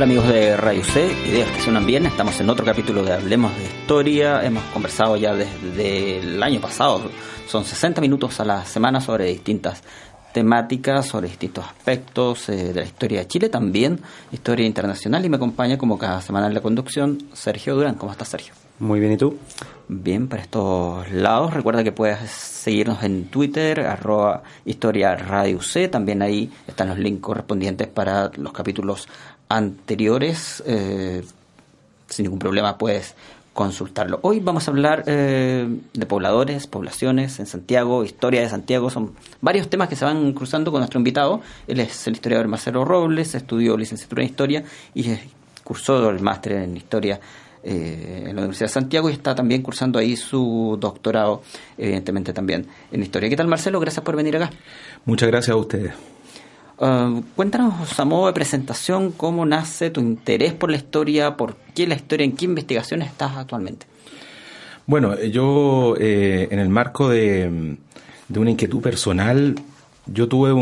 Hola amigos de Radio C, ideas que suenan bien, estamos en otro capítulo de Hablemos de Historia, hemos conversado ya desde el año pasado, son 60 minutos a la semana sobre distintas temáticas, sobre distintos aspectos eh, de la historia de Chile, también historia internacional y me acompaña como cada semana en la conducción Sergio Durán. ¿Cómo estás Sergio? Muy bien, ¿y tú? Bien, para estos lados. Recuerda que puedes seguirnos en Twitter, arroba Historia Radio C. También ahí están los links correspondientes para los capítulos anteriores. Eh, sin ningún problema puedes consultarlo. Hoy vamos a hablar eh, de pobladores, poblaciones en Santiago, historia de Santiago. Son varios temas que se van cruzando con nuestro invitado. Él es el historiador Marcelo Robles, estudió licenciatura en historia y cursó el máster en historia eh, en la Universidad de Santiago y está también cursando ahí su doctorado, evidentemente también en historia. ¿Qué tal Marcelo? Gracias por venir acá. Muchas gracias a ustedes. Uh, cuéntanos a modo de presentación cómo nace tu interés por la historia, por qué la historia, en qué investigaciones estás actualmente. Bueno, yo eh, en el marco de, una inquietud personal, yo tuve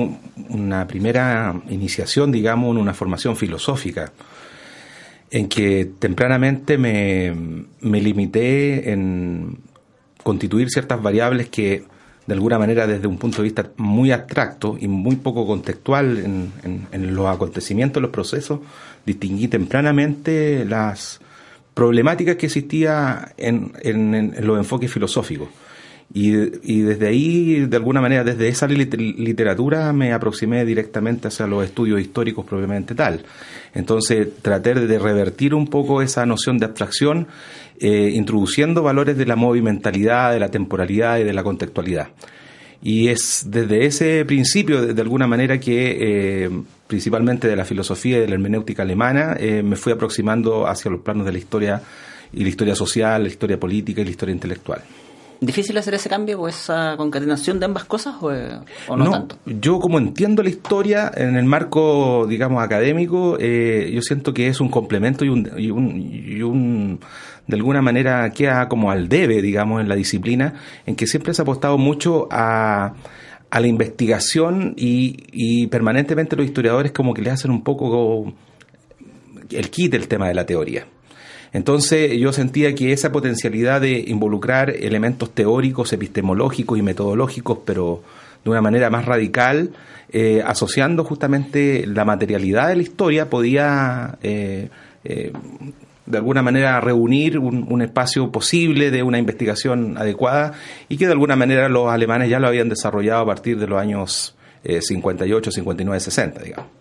una primera iniciación, digamos, en una formación filosófica en que tempranamente me, me limité en constituir ciertas variables que de alguna manera desde un punto de vista muy abstracto y muy poco contextual en, los acontecimientos, los procesos, distinguí tempranamente las problemáticas que existía en, en los enfoques filosóficos. Y, desde ahí, de alguna manera, desde esa literatura me aproximé directamente hacia los estudios históricos propiamente tal. Entonces traté de revertir un poco esa noción de abstracción, eh, introduciendo valores de la movimentalidad, de la temporalidad y de la contextualidad. Y es desde ese principio, de, alguna manera, que eh, principalmente de la filosofía y de la hermenéutica alemana, eh, me fui aproximando hacia los planos de la historia y la historia social, la historia política y la historia intelectual. ¿Difícil hacer ese cambio o esa concatenación de ambas cosas o, no, tanto? Yo como entiendo la historia en el marco, digamos, académico, eh, yo siento que es un complemento y un, y un, y un, de alguna manera queda como al debe, digamos, en la disciplina, en que siempre se ha apostado mucho a, a la investigación y, y permanentemente los historiadores como que le hacen un poco el kit del tema de la teoría. Entonces yo sentía que esa potencialidad de involucrar elementos teóricos, epistemológicos y metodológicos, pero de una manera más radical, eh, asociando justamente la materialidad de la historia, podía eh, eh, de alguna manera reunir un, espacio posible de una investigación adecuada y que de alguna manera los alemanes ya lo habían desarrollado a partir de los años 58, 59, 60, digamos.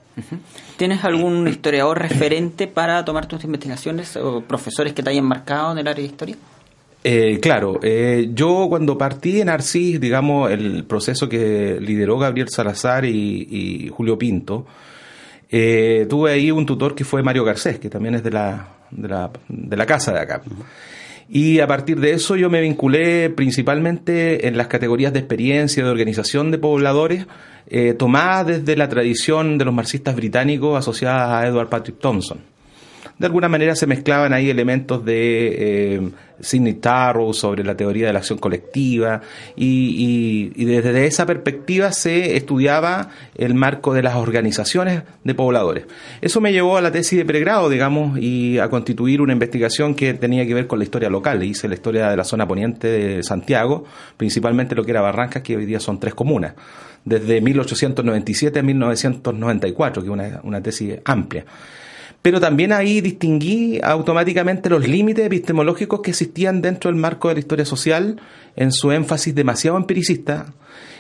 ¿Tienes algún historiador referente para tomar tus investigaciones o profesores que te hayan marcado en el área de historia? Eh, claro, eh, yo cuando partí en Arcis, digamos, el proceso que lideró Gabriel Salazar y, Julio Pinto, eh, tuve ahí un tutor que fue Mario Garcés, que también es de la, de la, de la casa de acá. Y a partir de eso yo me vinculé principalmente en las categorías de experiencia, de organización de pobladores, eh, tomada desde la tradición de los marxistas británicos asociadas a Edward Patrick Thompson. De alguna manera se mezclaban ahí elementos de eh, Sidney Tarrow sobre la teoría de la acción colectiva y, desde esa perspectiva se estudiaba el marco de las organizaciones de pobladores. Eso me llevó a la tesis de pregrado, digamos, y a constituir una investigación que tenía que ver con la historia local. Hice la historia de la zona poniente de Santiago, principalmente lo que era Barrancas, que hoy día son tres comunas desde 1897 a 1994, que es una, una tesis amplia. Pero también ahí distinguí automáticamente los límites epistemológicos que existían dentro del marco de la historia social en su énfasis demasiado empiricista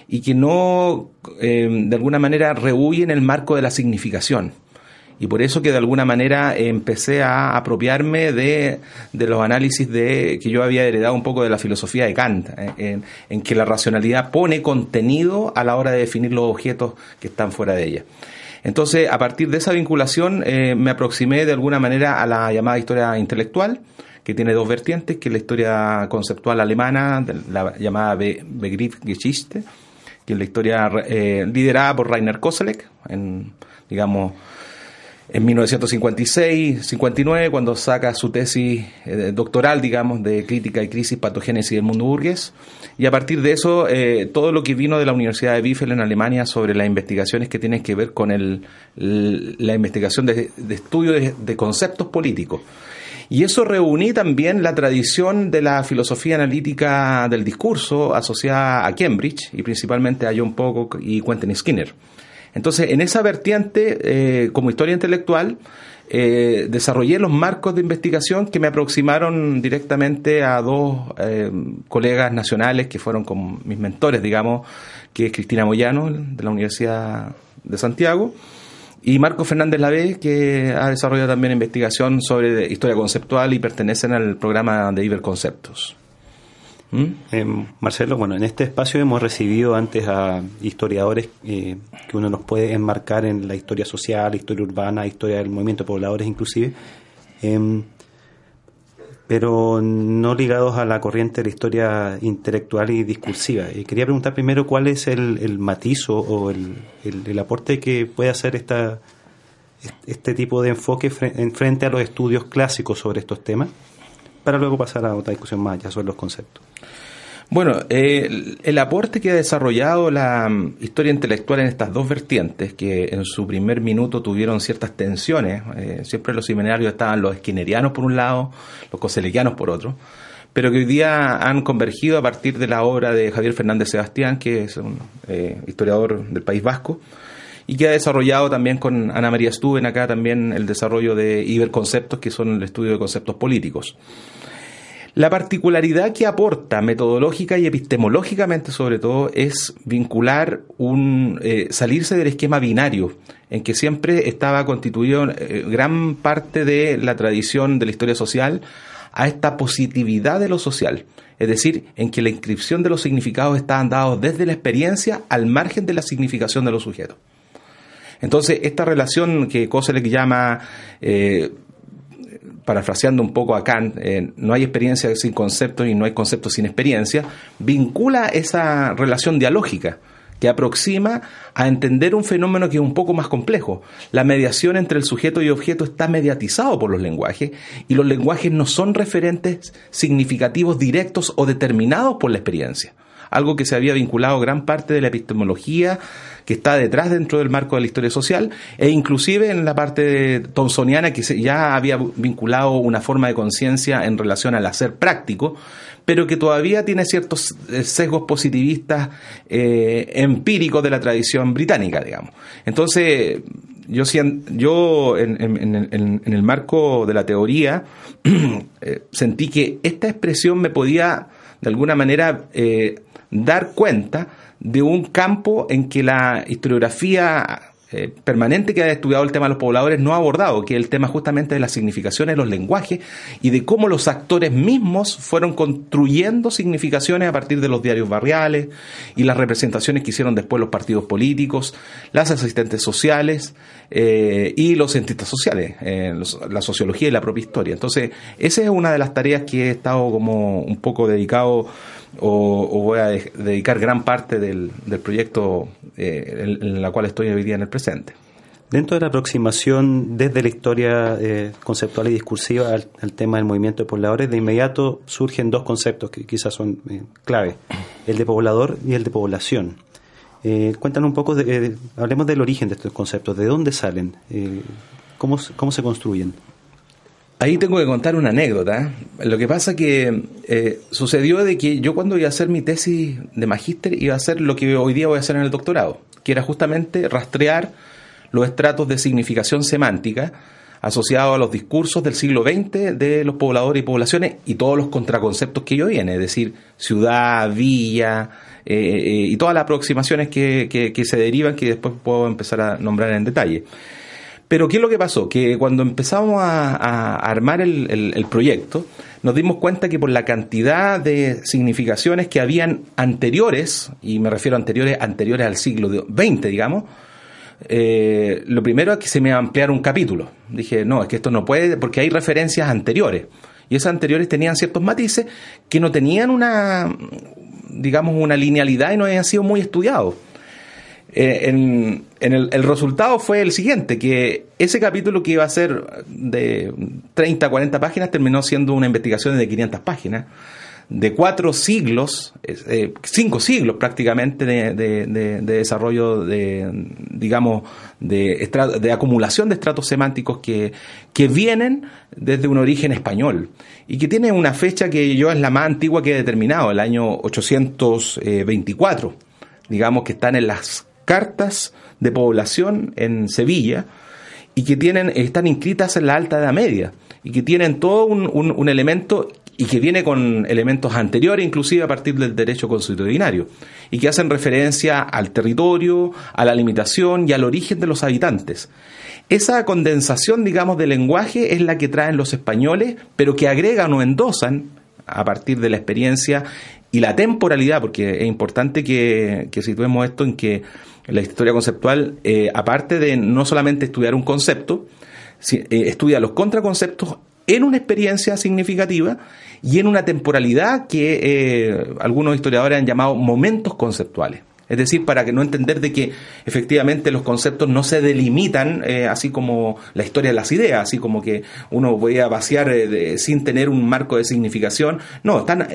y que no, eh, de alguna manera, rehuyen el marco de la significación Y por eso que de alguna manera empecé a apropiarme de, los análisis de que yo había heredado un poco de la filosofía de Kant, eh, en, que la racionalidad pone contenido a la hora de definir los objetos que están fuera de ella. Entonces, a partir de esa vinculación, eh, me aproximé de alguna manera a la llamada historia intelectual, que tiene dos vertientes, que es la historia conceptual alemana, la llamada Begriffsgeschichte, que es la historia eh, liderada por Rainer Koselleck, en, digamos, en 1956-59, cuando saca su tesis eh, doctoral, digamos, de crítica y crisis, patogénesis del mundo burgués. Y a partir de eso, eh, todo lo que vino de la Universidad de Biffel en Alemania sobre las investigaciones que tienen que ver con el, la investigación de, estudio de, conceptos políticos. Y eso reuní también la tradición de la filosofía analítica del discurso asociada a Cambridge y principalmente a John Pocock y Quentin Skinner. Entonces, en esa vertiente, eh, como historia intelectual, eh, desarrollé los marcos de investigación que me aproximaron directamente a dos eh, colegas nacionales que fueron como mis mentores, digamos, que es Cristina Moyano, de la Universidad de Santiago, y Marco Fernández Lavé, que ha desarrollado también investigación sobre historia conceptual y pertenecen al programa de Iberconceptos. ¿Mm? Eh, Marcelo, bueno, en este espacio hemos recibido antes a historiadores eh, que uno nos puede enmarcar en la historia social, historia urbana, historia del movimiento de pobladores inclusive, em, pero no ligados a la corriente de la historia intelectual y discursiva. Quería preguntar primero cuál es el, matiz o el, el, aporte que puede hacer esta, este tipo de enfoque en frente a los estudios clásicos sobre estos temas, para luego pasar a otra discusión más ya sobre los conceptos. Bueno, el, aporte que ha desarrollado la mm, historia intelectual en estas dos vertientes, que en su primer minuto tuvieron ciertas tensiones, eh, siempre los seminarios estaban los esquinerianos por un lado, los coselequianos por otro, pero que hoy día han convergido a partir de la obra de Javier Fernández Sebastián, que es un eh, historiador del País Vasco, y que ha desarrollado también con Ana María Stuben acá también el desarrollo de Iberconceptos, que son el estudio de conceptos políticos. La particularidad que aporta metodológica y epistemológicamente sobre todo es vincular un eh, salirse del esquema binario en que siempre estaba constituido eh, gran parte de la tradición de la historia social a esta positividad de lo social, es decir, en que la inscripción de los significados estaban dados desde la experiencia al margen de la significación de los sujetos. Entonces, esta relación que Koselleck llama eh, parafraseando un poco a Kant, eh, no hay experiencia sin conceptos y no hay conceptos sin experiencia, vincula esa relación dialógica que aproxima a entender un fenómeno que es un poco más complejo. La mediación entre el sujeto y objeto está mediatizado por los lenguajes y los lenguajes no son referentes significativos directos o determinados por la experiencia algo que se había vinculado gran parte de la epistemología que está detrás dentro del marco de la historia social e inclusive en la parte thomsoniana que ya había vinculado una forma de conciencia en relación al hacer práctico, pero que todavía tiene ciertos eh, sesgos positivistas eh, empíricos de la tradición británica, digamos. Entonces, yo, yo en, en, el marco de la teoría eh, sentí que esta expresión me podía de alguna manera dar cuenta de un campo en que la historiografía eh, permanente que ha estudiado el tema de los pobladores no ha abordado, que es el tema justamente de las significaciones de los lenguajes y de cómo los actores mismos fueron construyendo significaciones a partir de los diarios barriales y las representaciones que hicieron después los partidos políticos, las asistentes sociales eh, y los cientistas sociales, eh, la sociología y la propia historia. Entonces, esa es una de las tareas que he estado como un poco dedicado o, voy a dedicar gran parte del, proyecto eh, en, la cual estoy hoy día en el presente. Dentro de la aproximación desde la historia eh, conceptual y discursiva al, tema del movimiento de pobladores, de inmediato surgen dos conceptos que quizás son eh, clave, el de poblador y el de población. cuéntanos un poco, hablemos del origen de estos conceptos, de dónde salen, cómo, cómo se construyen. Ahí tengo que contar una anécdota. Lo que pasa que eh, sucedió de que yo cuando iba a hacer mi tesis de magíster iba a hacer lo que hoy día voy a hacer en el doctorado, que era justamente rastrear los estratos de significación semántica asociados a los discursos del siglo XX de los pobladores y poblaciones y todos los contraconceptos que ello viene, es decir, ciudad, villa eh, eh, y todas las aproximaciones que, que se derivan que después puedo empezar a nombrar en detalle. Pero ¿qué es lo que pasó? Que cuando empezamos a, armar el, proyecto, nos dimos cuenta que por la cantidad de significaciones que habían anteriores, y me refiero a anteriores, anteriores al siglo XX, digamos, eh, lo primero es que se me ampliara un capítulo. Dije, no, es que esto no puede, porque hay referencias anteriores. Y esas anteriores tenían ciertos matices que no tenían una, digamos, una linealidad y no habían sido muy estudiados. Eh, en, el, resultado fue el siguiente, que ese capítulo que iba a ser de 30, 40 páginas terminó siendo una investigación de 500 páginas, de cuatro siglos, eh, cinco siglos prácticamente de, desarrollo de, digamos, de, de acumulación de estratos semánticos que, que vienen desde un origen español y que tiene una fecha que yo es la más antigua que he determinado, el año 824 digamos que están en las cartas de población en Sevilla y que tienen, están inscritas en la Alta Edad Media y que tienen todo un, un, elemento y que viene con elementos anteriores, inclusive a partir del derecho constitucionario, y que hacen referencia al territorio, a la limitación y al origen de los habitantes. Esa condensación, digamos, de lenguaje es la que traen los españoles, pero que agregan o endosan a partir de la experiencia y la temporalidad, porque es importante que, que situemos esto en que la historia conceptual, eh, aparte de no solamente estudiar un concepto, eh, estudia los contraconceptos en una experiencia significativa y en una temporalidad que eh, algunos historiadores han llamado momentos conceptuales. Es decir, para que no entender de que efectivamente los conceptos no se delimitan así como la historia de las ideas, así como que uno voy a vaciar sin tener un marco de significación. No, están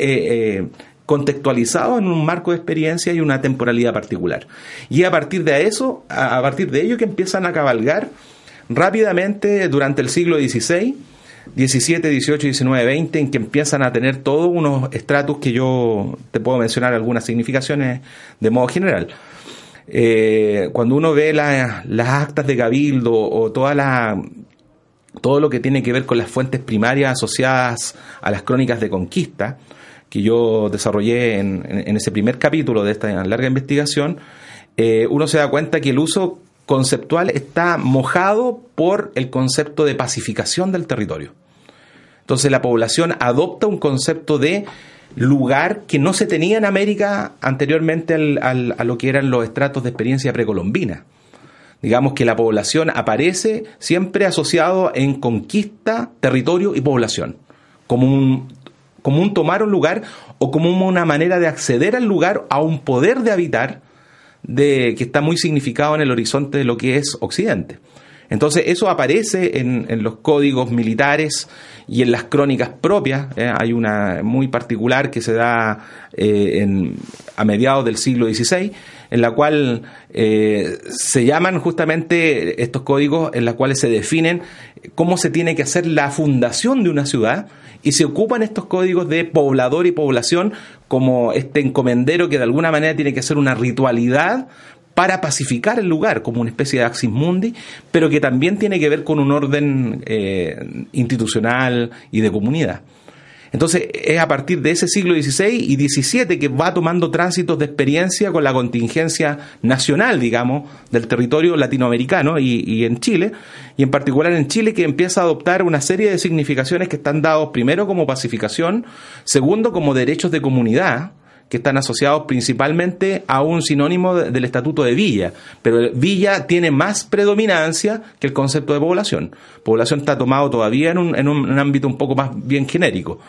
contextualizado en un marco de experiencia y una temporalidad particular. Y a partir de eso, a partir de ello que empiezan a cabalgar rápidamente durante el siglo XVI, XVII, XVIII, XIX, XX, en que empiezan a tener todos unos estratos que yo te puedo mencionar algunas significaciones de modo general. Eh, cuando uno ve las actas de Cabildo o toda la, todo lo que tiene que ver con las fuentes primarias asociadas a las crónicas de conquista, que yo desarrollé en, ese primer capítulo de esta larga investigación, eh, uno se da cuenta que el uso conceptual está mojado por el concepto de pacificación del territorio. Entonces la población adopta un concepto de lugar que no se tenía en América anteriormente a lo que eran los estratos de experiencia precolombina. Digamos que la población aparece siempre asociado en conquista, territorio y población, como un como un tomar un lugar o como una manera de acceder al lugar, a un poder de habitar de, que está muy significado en el horizonte de lo que es Occidente. Entonces eso aparece en, los códigos militares y en las crónicas propias. ¿eh? Hay una muy particular que se da eh, a mediados del siglo XVI, en la cual eh, se llaman justamente estos códigos en los cuales se definen cómo se tiene que hacer la fundación de una ciudad y se ocupan estos códigos de poblador y población como este encomendero que de alguna manera tiene que ser una ritualidad para pacificar el lugar como una especie de axis mundi, pero que también tiene que ver con un orden eh, institucional y de comunidad. Entonces es a partir de ese siglo XVI y XVII que va tomando tránsitos de experiencia con la contingencia nacional, digamos, del territorio latinoamericano y, y, en Chile, y en particular en Chile que empieza a adoptar una serie de significaciones que están dados primero como pacificación, segundo como derechos de comunidad, que están asociados principalmente a un sinónimo del estatuto de villa, pero villa tiene más predominancia que el concepto de población. Población está tomado todavía en un, en un, ámbito un poco más bien genérico.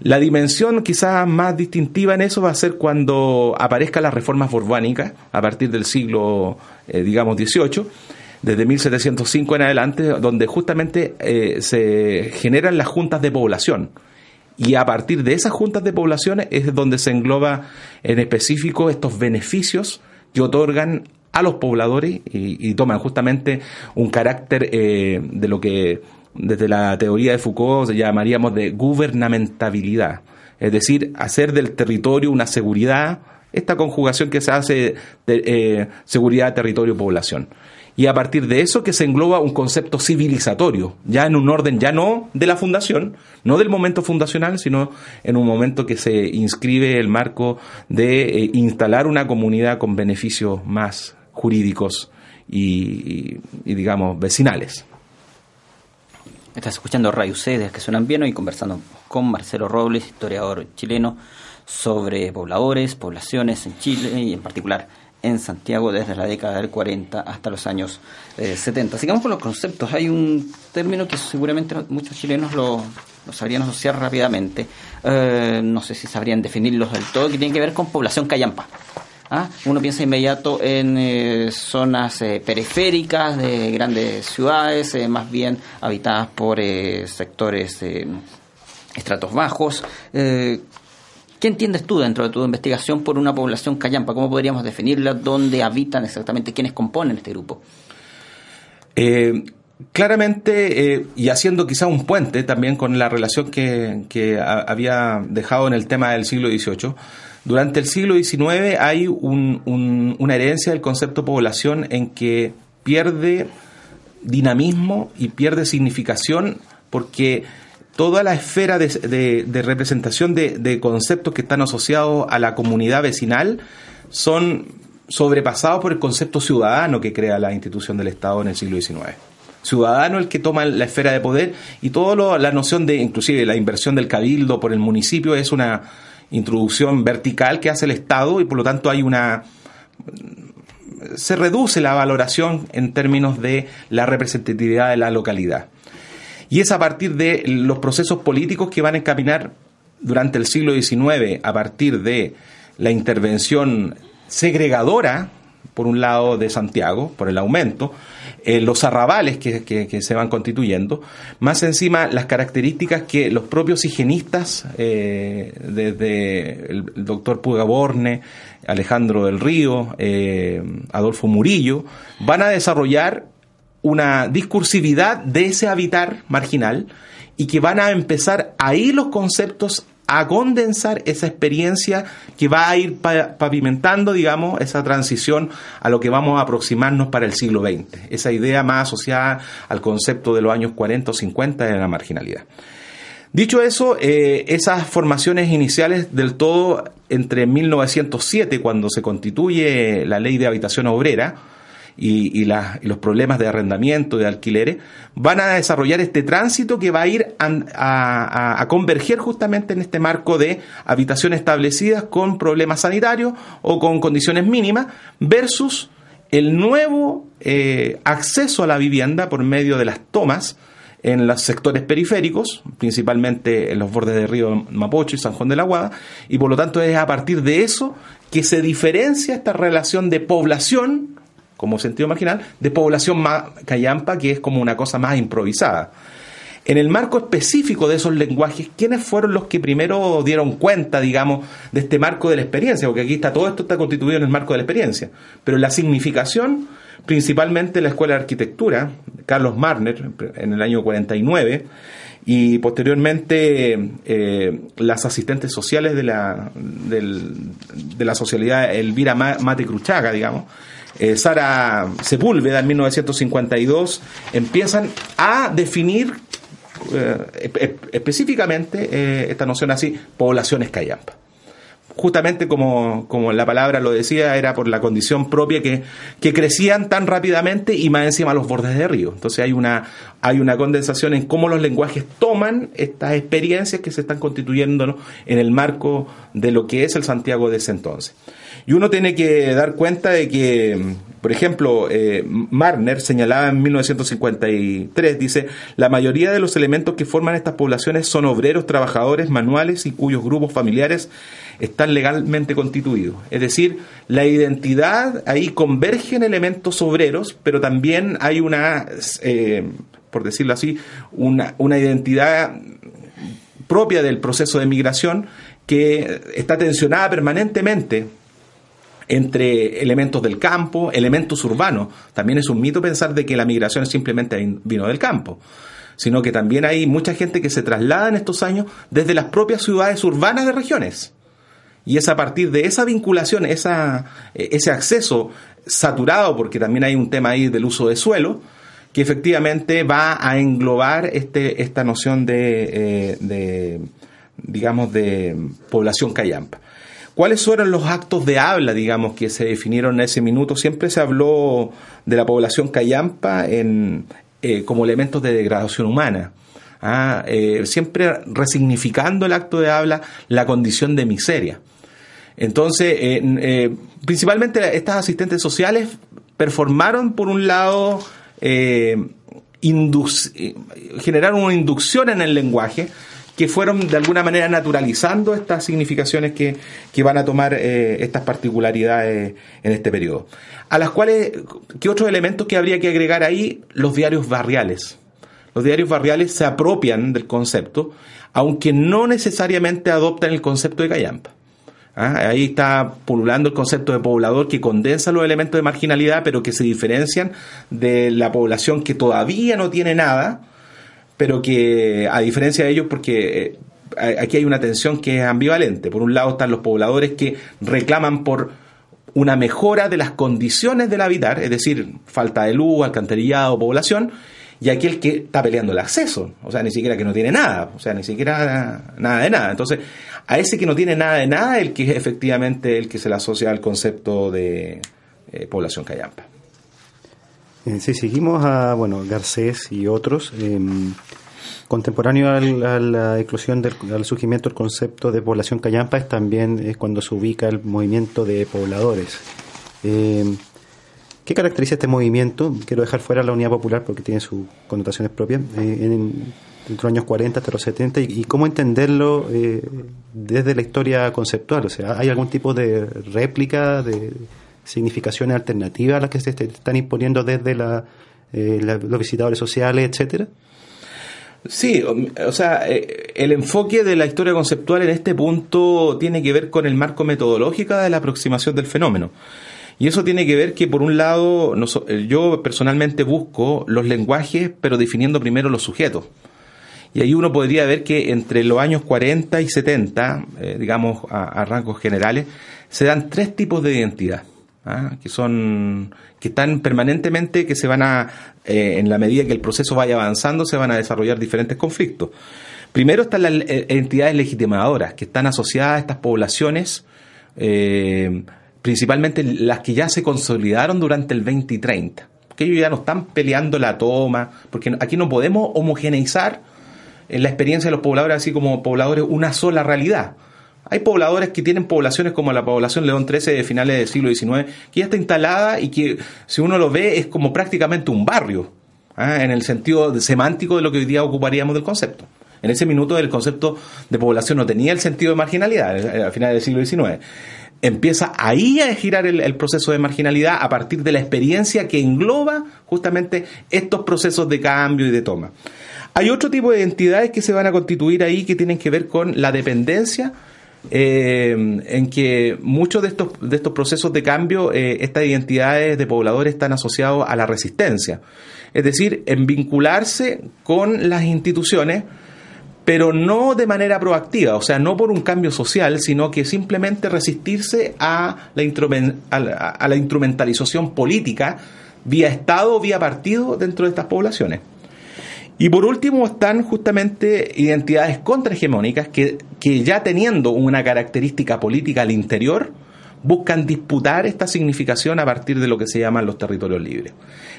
La dimensión quizás más distintiva en eso va a ser cuando aparezcan las reformas borbánicas a partir del siglo, eh, digamos, XVIII desde 1705 en adelante, donde justamente eh, se generan las juntas de población y a partir de esas juntas de poblaciones es donde se engloba en específico estos beneficios que otorgan a los pobladores y, toman justamente un carácter eh, de lo que desde la teoría de Foucault llamaríamos de gubernamentabilidad, es decir, hacer del territorio una seguridad, esta conjugación que se hace de eh, seguridad, territorio, población y a partir de eso que se engloba un concepto civilizatorio, ya en un orden ya no de la fundación, no del momento fundacional, sino en un momento que se inscribe el marco de eh, instalar una comunidad con beneficios más jurídicos y, digamos, vecinales. Estás escuchando Radio C, que suenan bien, y conversando con Marcelo Robles, historiador chileno, sobre pobladores, poblaciones en Chile y en particular en Santiago desde la década del 40 hasta los años 70. Eh, Sigamos con los conceptos. Hay un término que seguramente muchos chilenos lo, sabrían asociar rápidamente. Eh, no sé si sabrían definirlos del todo, que tiene que ver con población callampa. ¿Ah? Uno piensa inmediato en eh, zonas periféricas de grandes ciudades, más bien habitadas por sectores estratos bajos. ¿Qué entiendes tú dentro de tu investigación por una población callampa? ¿Cómo podríamos definirla? ¿Dónde habitan exactamente? ¿Quiénes componen este grupo? Eh, claramente, eh, y haciendo quizá un puente también con la relación que, había dejado en el tema del siglo XVIII, durante el siglo XIX hay una herencia del concepto población en que pierde dinamismo y pierde significación porque toda la esfera de, representación de, conceptos que están asociados a la comunidad vecinal son sobrepasados por el concepto ciudadano que crea la institución del Estado en el siglo XIX. Ciudadano el que toma la esfera de poder y toda la noción de, inclusive la inversión del cabildo por el municipio es una introducción vertical que hace el Estado y por lo tanto hay una se reduce la valoración en términos de la representatividad de la localidad. Y es a partir de los procesos políticos que van a encaminar durante el siglo XIX, a partir de la intervención segregadora, por un lado, de Santiago, por el aumento, eh, los arrabales que, se van constituyendo, más encima las características que los propios higienistas, eh, desde el, doctor Pugaborne, Alejandro del Río, eh, Adolfo Murillo, van a desarrollar una discursividad de ese habitar marginal y que van a empezar ahí los conceptos a condensar esa experiencia que va a ir pavimentando, digamos, esa transición a lo que vamos a aproximarnos para el siglo XX, esa idea más asociada al concepto de los años 40 o 50 de la marginalidad. Dicho eso, eh, esas formaciones iniciales del todo entre 1907, cuando se constituye la ley de habitación obrera, y, los problemas de arrendamiento, de alquileres, van a desarrollar este tránsito que va a ir a, converger justamente en este marco de habitaciones establecidas con problemas sanitarios o con condiciones mínimas versus el nuevo eh, acceso a la vivienda por medio de las tomas en los sectores periféricos, principalmente en los bordes del río Mapocho y San Juan de la Guada, y por lo tanto es a partir de eso que se diferencia esta relación de población como sentido marginal, de población callampa, que es como una cosa más improvisada. En el marco específico de esos lenguajes, ¿quiénes fueron los que primero dieron cuenta, digamos, de este marco de la experiencia? Porque aquí está todo esto está constituido en el marco de la experiencia. Pero la significación, principalmente la Escuela de Arquitectura, Carlos Marner, en el año 49, y posteriormente eh, las asistentes sociales de la, de la socialidad Elvira Mate Cruchaga, digamos, eh, Sara Sepúlveda en 1952, empiezan a definir eh, específicamente eh, esta noción así, poblaciones callampa justamente como, como, la palabra lo decía, era por la condición propia que, que, crecían tan rápidamente y más encima los bordes de río. Entonces hay una, hay una condensación en cómo los lenguajes toman estas experiencias que se están constituyendo en el marco de lo que es el Santiago de ese entonces. Y uno tiene que dar cuenta de que, por ejemplo, eh, Marner señalaba en 1953, dice, la mayoría de los elementos que forman estas poblaciones son obreros, trabajadores, manuales y cuyos grupos familiares están legalmente constituidos. Es decir, la identidad, ahí convergen elementos obreros, pero también hay una, eh, por decirlo así, una, una identidad propia del proceso de migración que está tensionada permanentemente entre elementos del campo, elementos urbanos. También es un mito pensar de que la migración simplemente vino del campo sino que también hay mucha gente que se traslada en estos años desde las propias ciudades urbanas de regiones. Y es a partir de esa vinculación, esa, eh, ese acceso saturado, porque también hay un tema ahí del uso de suelo, que efectivamente va a englobar este, esta noción de, eh, digamos, de población callampa. ¿Cuáles fueron los actos de habla, digamos, que se definieron en ese minuto? Siempre se habló de la población cayampa en, eh, como elementos de degradación humana. ¿ah? Eh, siempre resignificando el acto de habla la condición de miseria. Entonces, eh, principalmente estas asistentes sociales performaron, por un lado, generaron una inducción en el lenguaje, que fueron de alguna manera naturalizando estas significaciones que, van a tomar eh, estas particularidades en este periodo. A las cuales, ¿qué otros elementos que habría que agregar ahí? Los diarios barriales. Los diarios barriales se apropian del concepto, aunque no necesariamente adoptan el concepto de Cayampa. ¿Ah? Ahí está pululando el concepto de poblador que condensa los elementos de marginalidad, pero que se diferencian de la población que todavía no tiene nada, pero que a diferencia de ellos, porque eh, aquí hay una tensión que es ambivalente. Por un lado están los pobladores que reclaman por una mejora de las condiciones del habitar, es decir, falta de luz, alcantarillado, población, y aquel que está peleando el acceso, o sea, ni siquiera que no tiene nada, o sea, ni siquiera nada de nada. Entonces, a ese que no tiene nada de nada, el que es efectivamente el que se le asocia al concepto de eh, población callampa. Eh, si seguimos a bueno Garcés y otros, eh, contemporáneo a la eclosión del al surgimiento del concepto de población callampa es también cuando se ubica el movimiento de pobladores. Eh, ¿Qué caracteriza este movimiento? Quiero dejar fuera la unidad popular porque tiene sus connotaciones propias. Eh, en, entre los años 40 hasta los 70 y, cómo entenderlo desde la historia conceptual. O sea, ¿hay algún tipo de réplica, de, significaciones alternativas a las que se están imponiendo desde eh, los visitadores sociales, etcétera? Sí, o sea, eh, el enfoque de la historia conceptual en este punto tiene que ver con el marco metodológico de la aproximación del fenómeno. Y eso tiene que ver que, por un lado, eh, yo personalmente busco los lenguajes, pero definiendo primero los sujetos. Y ahí uno podría ver que entre los años 40 y 70, digamos a, rangos generales, se dan tres tipos de identidad. ¿ah? que son que están permanentemente, que se van a, eh, en la medida que el proceso vaya avanzando, se van a desarrollar diferentes conflictos. Primero están las eh, entidades legitimadoras, que están asociadas a estas poblaciones, eh, principalmente las que ya se consolidaron durante el 20 y 30, que ellos ya no están peleando la toma, porque aquí no podemos homogeneizar en la experiencia de los pobladores, así como pobladores, una sola realidad hay pobladores que tienen poblaciones como la población León XIII de finales del siglo XIX, que ya está instalada y que si uno lo ve es como prácticamente un barrio, ¿ah? en el sentido semántico de lo que hoy día ocuparíamos del concepto. En ese minuto el concepto de población no tenía el sentido de marginalidad, eh, a finales del siglo XIX. Empieza ahí a girar el, proceso de marginalidad a partir de la experiencia que engloba justamente estos procesos de cambio y de toma. Hay otro tipo de identidades que se van a constituir ahí que tienen que ver con la dependencia eh, en que muchos de estos, de estos procesos de cambio, eh, estas identidades de pobladores están asociados a la resistencia. Es decir, en vincularse con las instituciones, pero no de manera proactiva, o sea, no por un cambio social, sino que simplemente resistirse a la, a la instrumentalización política vía Estado vía partido dentro de estas poblaciones. Y por último están justamente identidades contrahegemónicas que, que ya teniendo una característica política al interior, buscan disputar esta significación a partir de lo que se llaman los territorios libres.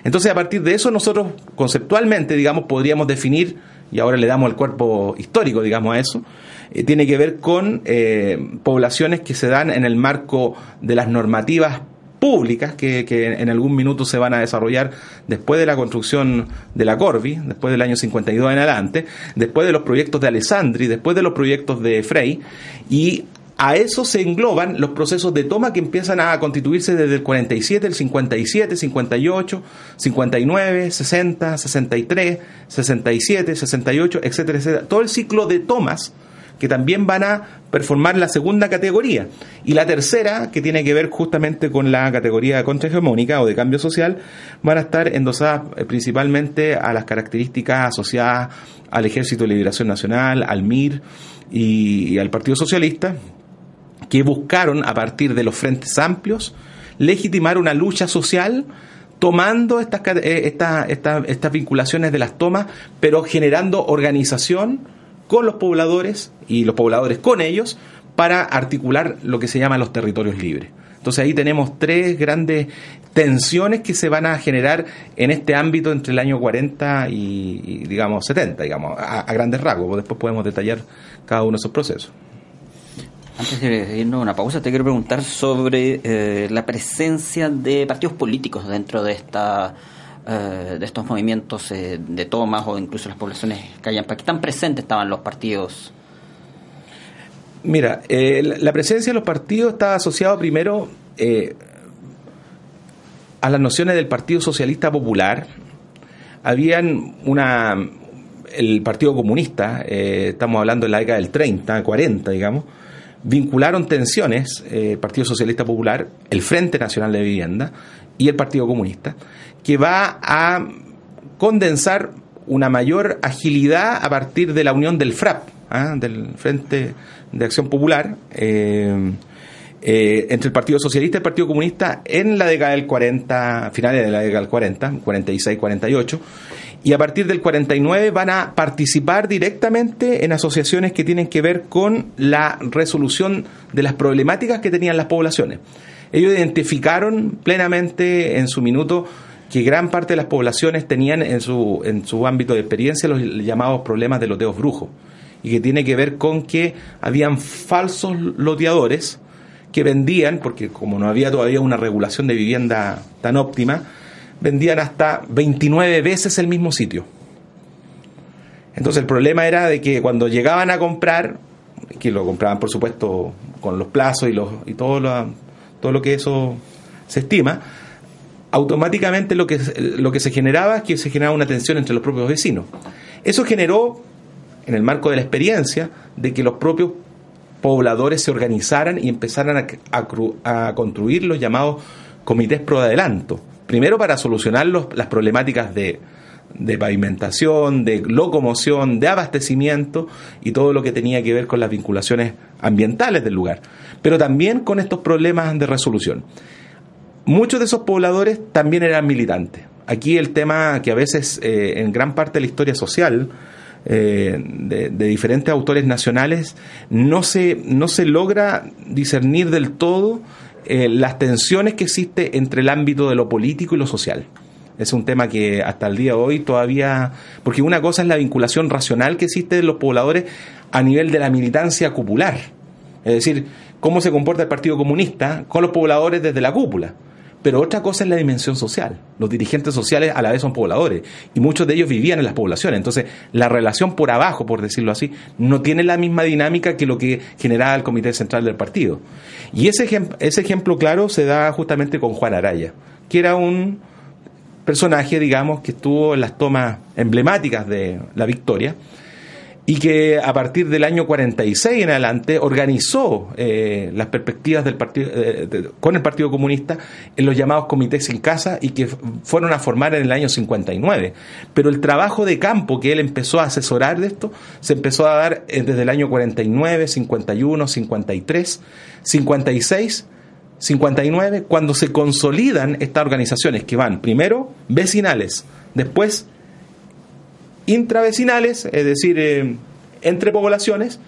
Entonces, a partir de eso, nosotros conceptualmente, digamos, podríamos definir, y ahora le damos el cuerpo histórico, digamos, a eso, eh, tiene que ver con eh, poblaciones que se dan en el marco de las normativas públicas que, en algún minuto se van a desarrollar después de la construcción de la Corvi, después del año 52 en adelante, después de los proyectos de Alessandri, después de los proyectos de Frey, y a eso se engloban los procesos de toma que empiezan a constituirse desde el 47, el 57, 58, 59, 60, 63, 67, 68, etcétera, etcétera. Todo el ciclo de tomas que también van a performar la segunda categoría. Y la tercera, que tiene que ver justamente con la categoría contrahegemónica o de cambio social, van a estar endosadas eh, principalmente a las características asociadas al Ejército de Liberación Nacional, al MIR y, al Partido Socialista, que buscaron, a partir de los frentes amplios, legitimar una lucha social tomando estas, eh, estas vinculaciones de las tomas, pero generando organización, con los pobladores y los pobladores con ellos para articular lo que se llama los territorios libres. Entonces ahí tenemos tres grandes tensiones que se van a generar en este ámbito entre el año 40 y, digamos 70, digamos, a, grandes rasgos. Después podemos detallar cada uno de esos procesos. Antes de irnos a una pausa, te quiero preguntar sobre eh, la presencia de partidos políticos dentro de esta eh, de estos movimientos eh, de tomas o incluso las poblaciones callampa. ¿Qué tan presentes estaban los partidos Mira, eh, la presencia de los partidos está asociada primero a las nociones del Partido Socialista Popular. Habían una. El Partido Comunista, estamos hablando de la década del 30, 40, digamos, vincularon tensiones, el Partido Socialista Popular, el Frente Nacional de Vivienda y el Partido Comunista, que va a condensar una mayor agilidad a partir de la unión del FRAP, ¿ah? del Frente de Acción Popular, eh, eh, entre el Partido Socialista y el Partido Comunista en la década del 40, finales de la década del 40, 46, 48, y a partir del 49 van a participar directamente en asociaciones que tienen que ver con la resolución de las problemáticas que tenían las poblaciones. Ellos identificaron plenamente en su minuto que gran parte de las poblaciones tenían en su, en su ámbito de experiencia los llamados problemas de loteos brujos y que tiene que ver con que habían falsos loteadores que vendían, porque como no había todavía una regulación de vivienda tan óptima, vendían hasta 29 veces el mismo sitio. Entonces el problema era de que cuando llegaban a comprar, que lo compraban por supuesto con los plazos y, los, y todo, lo, todo lo que eso se estima, automáticamente lo que, lo que se generaba es que se generaba una tensión entre los propios vecinos. Eso generó en el marco de la experiencia de que los propios pobladores se organizaran y empezaran a, construir los llamados comités pro adelanto. Primero para solucionar las problemáticas de, de pavimentación, de locomoción, de abastecimiento y todo lo que tenía que ver con las vinculaciones ambientales del lugar, pero también con estos problemas de resolución. Muchos de esos pobladores también eran militantes. Aquí el tema que a veces eh, en gran parte de la historia social eh, de, diferentes autores nacionales, no se, no se logra discernir del todo eh, las tensiones que existe entre el ámbito de lo político y lo social. Es un tema que hasta el día de hoy todavía, porque una cosa es la vinculación racional que existe de los pobladores a nivel de la militancia cupular, es decir, cómo se comporta el Partido Comunista con los pobladores desde la cúpula. Pero otra cosa es la dimensión social. Los dirigentes sociales a la vez son pobladores y muchos de ellos vivían en las poblaciones. Entonces, la relación por abajo, por decirlo así, no tiene la misma dinámica que lo que generaba el Comité Central del Partido. Y ese, ese ejemplo claro se da justamente con Juan Araya, que era un personaje, digamos, que estuvo en las tomas emblemáticas de la victoria y que a partir del año 46 en adelante organizó eh, las perspectivas del partido, eh, con el Partido Comunista en los llamados comités en casa y que fueron a formar en el año 59. Pero el trabajo de campo que él empezó a asesorar de esto se empezó a dar eh, desde el año 49, 51, 53, 56. 59, cuando se consolidan estas organizaciones que van primero vecinales, después intravecinales, es decir, eh, entre poblaciones,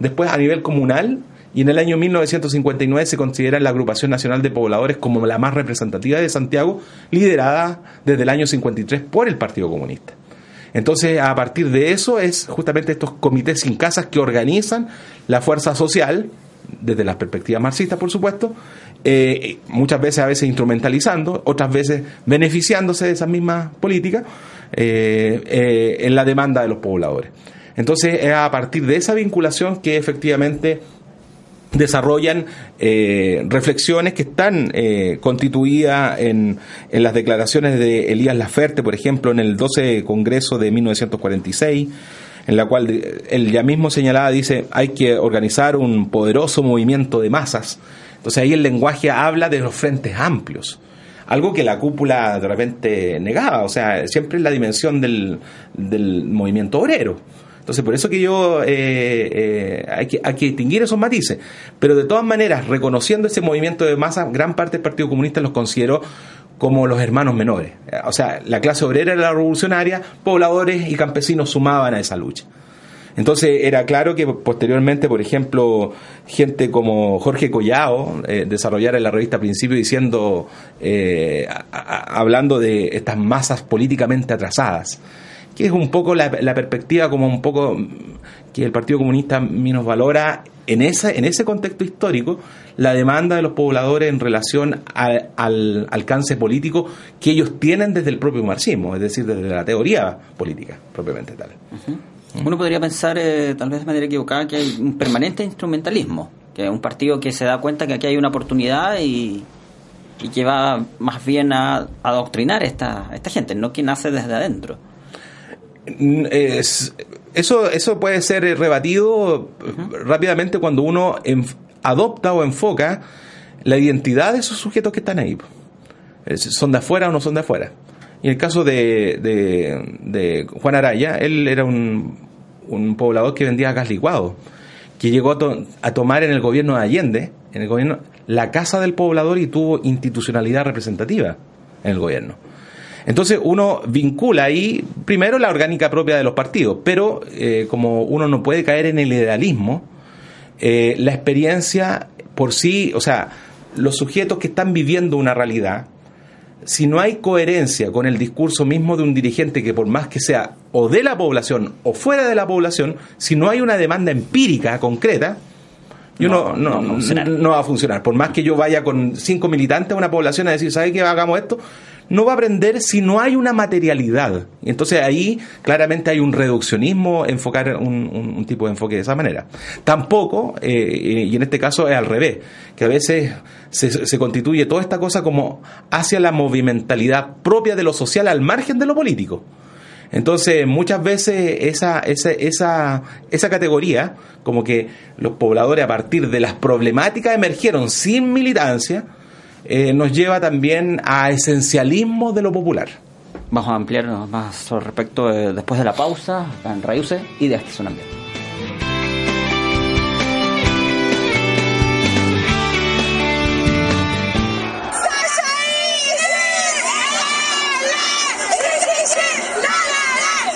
después a nivel comunal, y en el año 1959 se considera la Agrupación Nacional de Pobladores como la más representativa de Santiago, liderada desde el año 53 por el Partido Comunista. Entonces, a partir de eso es justamente estos comités sin casas que organizan la fuerza social, desde las perspectivas marxistas, por supuesto, eh, muchas veces a veces instrumentalizando, otras veces beneficiándose de esas mismas políticas, eh, eh, en la demanda de los pobladores. Entonces es a partir de esa vinculación que efectivamente desarrollan eh, reflexiones que están constituidas en, en, las declaraciones de Elías Laferte, por ejemplo, en el 12 Congreso de 1946, en la cual él ya mismo señalaba, dice, hay que organizar un poderoso movimiento de masas. Entonces ahí el lenguaje habla de los frentes amplios algo que la cúpula de repente negaba, o sea, siempre la dimensión del, del movimiento obrero. Entonces, por eso que yo eh, eh, hay, que, hay que distinguir esos matices. Pero de todas maneras, reconociendo ese movimiento de masa, gran parte del Partido Comunista los consideró como los hermanos menores. O sea, la clase obrera era la revolucionaria, pobladores y campesinos sumaban a esa lucha. Entonces era claro que posteriormente, por ejemplo, gente como Jorge Collao eh, desarrollara en la revista Principio diciendo, eh, hablando de estas masas políticamente atrasadas, que es un poco la, perspectiva como un poco que el Partido Comunista menos valora en, esa, en ese contexto histórico la demanda de los pobladores en relación al alcance político que ellos tienen desde el propio marxismo, es decir, desde la teoría política propiamente tal. Uno podría pensar, eh, tal vez de manera equivocada, que hay un permanente instrumentalismo, que es un partido que se da cuenta que aquí hay una oportunidad y, que va más bien a adoctrinar esta, esta gente, no que nace desde adentro. eso, eso puede ser rebatido rápidamente cuando uno adopta o enfoca la identidad de esos sujetos que están ahí. ¿Son de afuera o no son de afuera? Y el caso de, de, Juan Araya, él era un, un, poblador que vendía gas licuado, que llegó a, tomar en el gobierno de Allende, en el gobierno, la casa del poblador y tuvo institucionalidad representativa en el gobierno. Entonces uno vincula ahí primero la orgánica propia de los partidos, pero eh, como uno no puede caer en el idealismo, eh, la experiencia por sí, o sea, los sujetos que están viviendo una realidad, si no hay coherencia con el discurso mismo de un dirigente que por más que sea o de la población o fuera de la población, si no hay una demanda empírica concreta, no, no, no, va a funcionar. Por más que yo vaya con cinco militantes a una población a decir, ¿sabe qué? Hagamos esto no va a aprender si no hay una materialidad. Entonces ahí claramente hay un reduccionismo, enfocar un, tipo de enfoque de esa manera. Tampoco, eh, y en este caso es al revés, que a veces se, constituye toda esta cosa como hacia la movimentalidad propia de lo social al margen de lo político. Entonces, muchas veces esa, esa, esa, esa categoría, como que los pobladores a partir de las problemáticas emergieron sin militancia, eh, nos lleva también a esencialismo de lo popular. Vamos a ampliar más sobre respecto después de la pausa en Rayuse y de este Ambiente.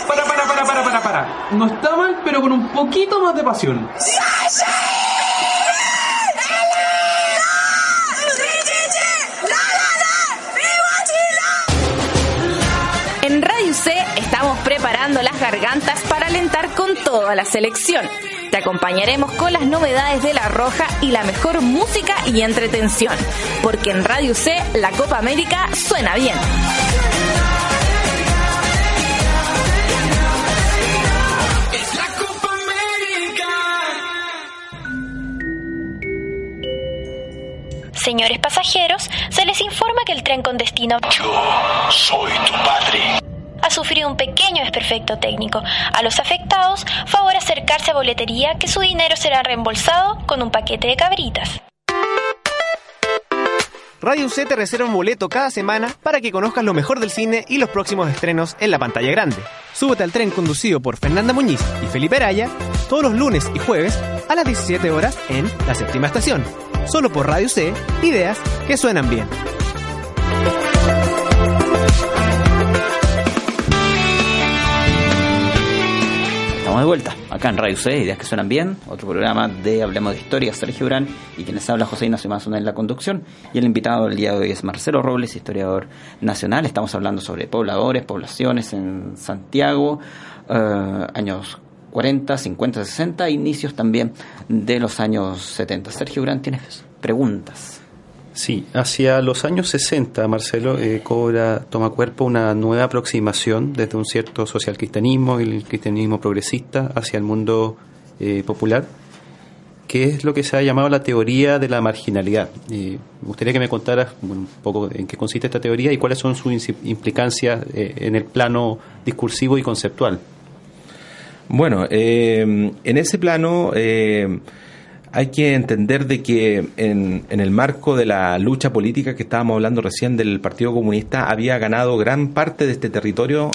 Para, para, para, para, para, para. No está mal, pero con un poquito más de pasión. Preparando las gargantas para alentar con toda la selección. Te acompañaremos con las novedades de La Roja y la mejor música y entretención, porque en Radio C la Copa América suena bien. Señores pasajeros, se les informa que el tren con destino... Yo soy tu padre ha sufrido un pequeño desperfecto técnico. A los afectados, favor acercarse a boletería que su dinero será reembolsado con un paquete de cabritas. Radio UC te reserva un boleto cada semana para que conozcas lo mejor del cine y los próximos estrenos en la pantalla grande. Súbete al tren conducido por Fernanda Muñiz y Felipe Araya todos los lunes y jueves a las 17 horas en la séptima estación. Solo por Radio C, ideas que suenan bien. Estamos de vuelta acá en Radio C, Ideas que Suenan Bien, otro programa de Hablemos de Historia, Sergio Urán y quienes habla José Ignacio Mazón en la conducción. Y el invitado del día de hoy es Marcelo Robles, historiador nacional. Estamos hablando sobre pobladores, poblaciones en Santiago, eh, años 40, 50, 60, inicios también de los años 70. Sergio Urán, ¿tienes preguntas? Sí, hacia los años 60, Marcelo, eh, cobra, toma cuerpo una nueva aproximación desde un cierto social cristianismo y el cristianismo progresista hacia el mundo eh, popular, que es lo que se ha llamado la teoría de la marginalidad. me gustaría que me contaras un poco en qué consiste esta teoría y cuáles son sus implicancias eh, en el plano discursivo y conceptual. Bueno, en ese plano hay que entender de que en, el marco de la lucha política que estábamos hablando recién del Partido Comunista había ganado gran parte de este territorio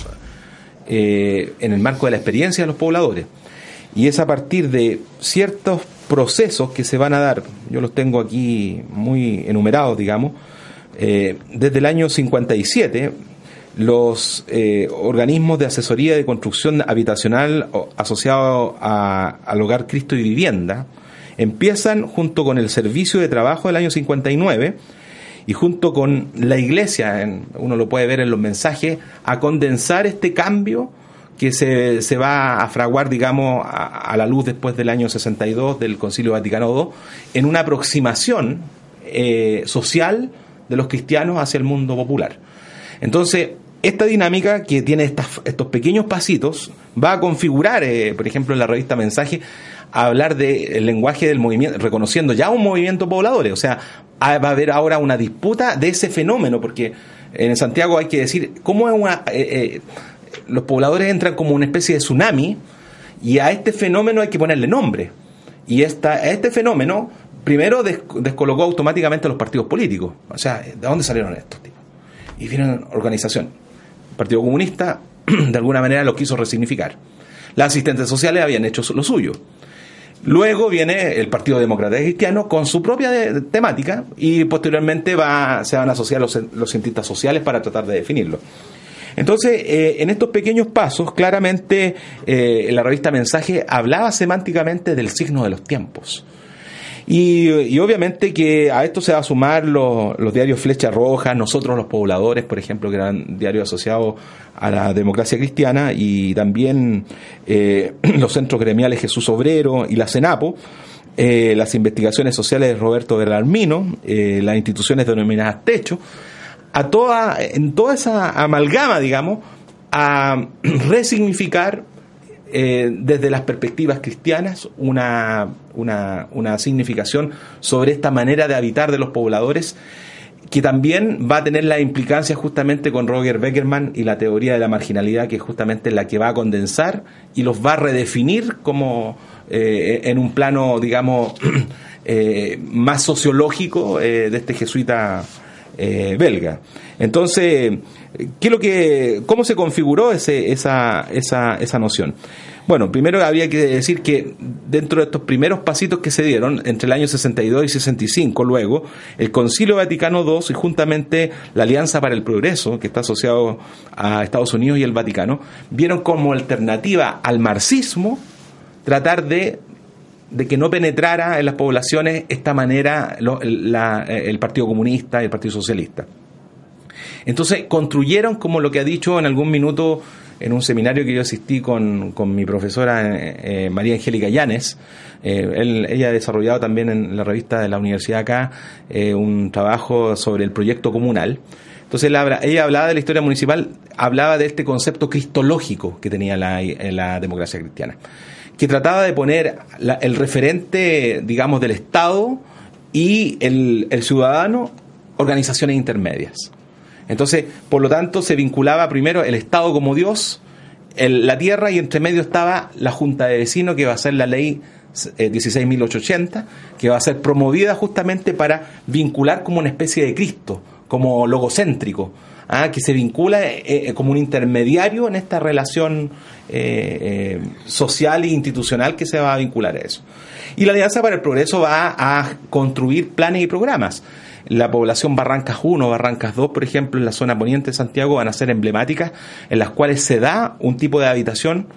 eh, en el marco de la experiencia de los pobladores. Y es a partir de ciertos procesos que se van a dar, yo los tengo aquí muy enumerados, digamos, eh, desde el año 57 los eh, organismos de asesoría de construcción habitacional asociados al hogar Cristo y vivienda empiezan junto con el servicio de trabajo del año 59 y junto con la iglesia, uno lo puede ver en los mensajes, a condensar este cambio que se, se va a fraguar, digamos, a, la luz después del año 62 del Concilio Vaticano II, en una aproximación eh, social de los cristianos hacia el mundo popular. Entonces, esta dinámica que tiene estos pequeños pasitos va a configurar, eh, por ejemplo, en la revista Mensaje, hablar del lenguaje del movimiento, reconociendo ya un movimiento poblador. O sea, va a haber ahora una disputa de ese fenómeno, porque en Santiago hay que decir cómo es una. Eh, los pobladores entran como una especie de tsunami y a este fenómeno hay que ponerle nombre. Y esta, este fenómeno primero descolocó automáticamente a los partidos políticos. O sea, ¿de dónde salieron estos tipos? Y vienen organización. El Partido Comunista de alguna manera lo quiso resignificar. Las asistentes sociales habían hecho lo suyo. Luego viene el Partido Demócrata Cristiano con su propia temática y posteriormente va, se van a asociar los, los cientistas sociales para tratar de definirlo. Entonces, eh, en estos pequeños pasos, claramente eh, la revista Mensaje hablaba semánticamente del signo de los tiempos. Y, obviamente que a esto se va a sumar los, diarios Flecha Roja, nosotros los pobladores, por ejemplo, que eran diarios asociados a la democracia cristiana, y también eh, los centros gremiales Jesús Obrero y la CENAPO, eh, las investigaciones sociales de Roberto del Armino, las instituciones denominadas Techo, a toda, en toda esa amalgama, digamos, a resignificar eh, desde las perspectivas cristianas una, una, una, significación sobre esta manera de habitar de los pobladores que también va a tener la implicancia justamente con Roger Beckerman y la teoría de la marginalidad que es justamente la que va a condensar y los va a redefinir como eh, en un plano digamos eh, más sociológico de este jesuita belga. Entonces, ¿qué lo que, ¿cómo se configuró ese, esa, esa, esa noción? Bueno, primero había que decir que dentro de estos primeros pasitos que se dieron, entre el año 62 y 65, luego, el Concilio Vaticano II y juntamente la Alianza para el Progreso, que está asociado a Estados Unidos y el Vaticano, vieron como alternativa al marxismo tratar de de que no penetrara en las poblaciones esta manera el Partido Comunista y el Partido Socialista. Entonces construyeron como lo que ha dicho en algún minuto en un seminario que yo asistí con, mi profesora eh, eh, María Angélica Llanes. Eh, ella ha desarrollado también en la revista de la universidad acá un trabajo sobre el proyecto comunal. Entonces ella hablaba de la historia municipal, hablaba de este concepto cristológico que tenía la, la democracia cristiana, que trataba de poner el referente, digamos, del Estado y el ciudadano organizaciones intermedias. Entonces, por lo tanto, se vinculaba primero el Estado como Dios, la tierra y entre medio estaba la Junta de Vecinos, que va a ser la ley 16.880, eh, que va a ser promovida justamente para vincular como una especie de Cristo, como logocéntrico, ¿ah? que se vincula eh, eh, como un intermediario en esta relación social e institucional que se va a vincular a eso. Y la Alianza para el Progreso va a construir planes y programas la población Barrancas 1, Barrancas 2, por ejemplo, en la zona poniente de Santiago, van a ser emblemáticas, en las cuales se da un tipo de habitación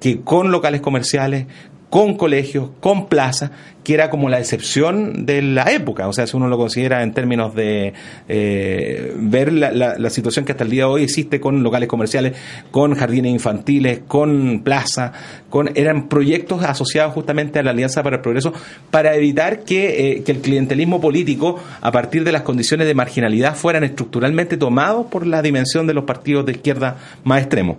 que con locales comerciales, con colegios, con plazas, que era como la excepción de la época. O sea, si uno lo considera en términos de eh, ver la, la, situación que hasta el día de hoy existe con locales comerciales, con jardines infantiles, con plaza, con eran proyectos asociados justamente a la Alianza para el Progreso para evitar que, eh, que el clientelismo político, a partir de las condiciones de marginalidad, fueran estructuralmente tomados por la dimensión de los partidos de izquierda más extremos.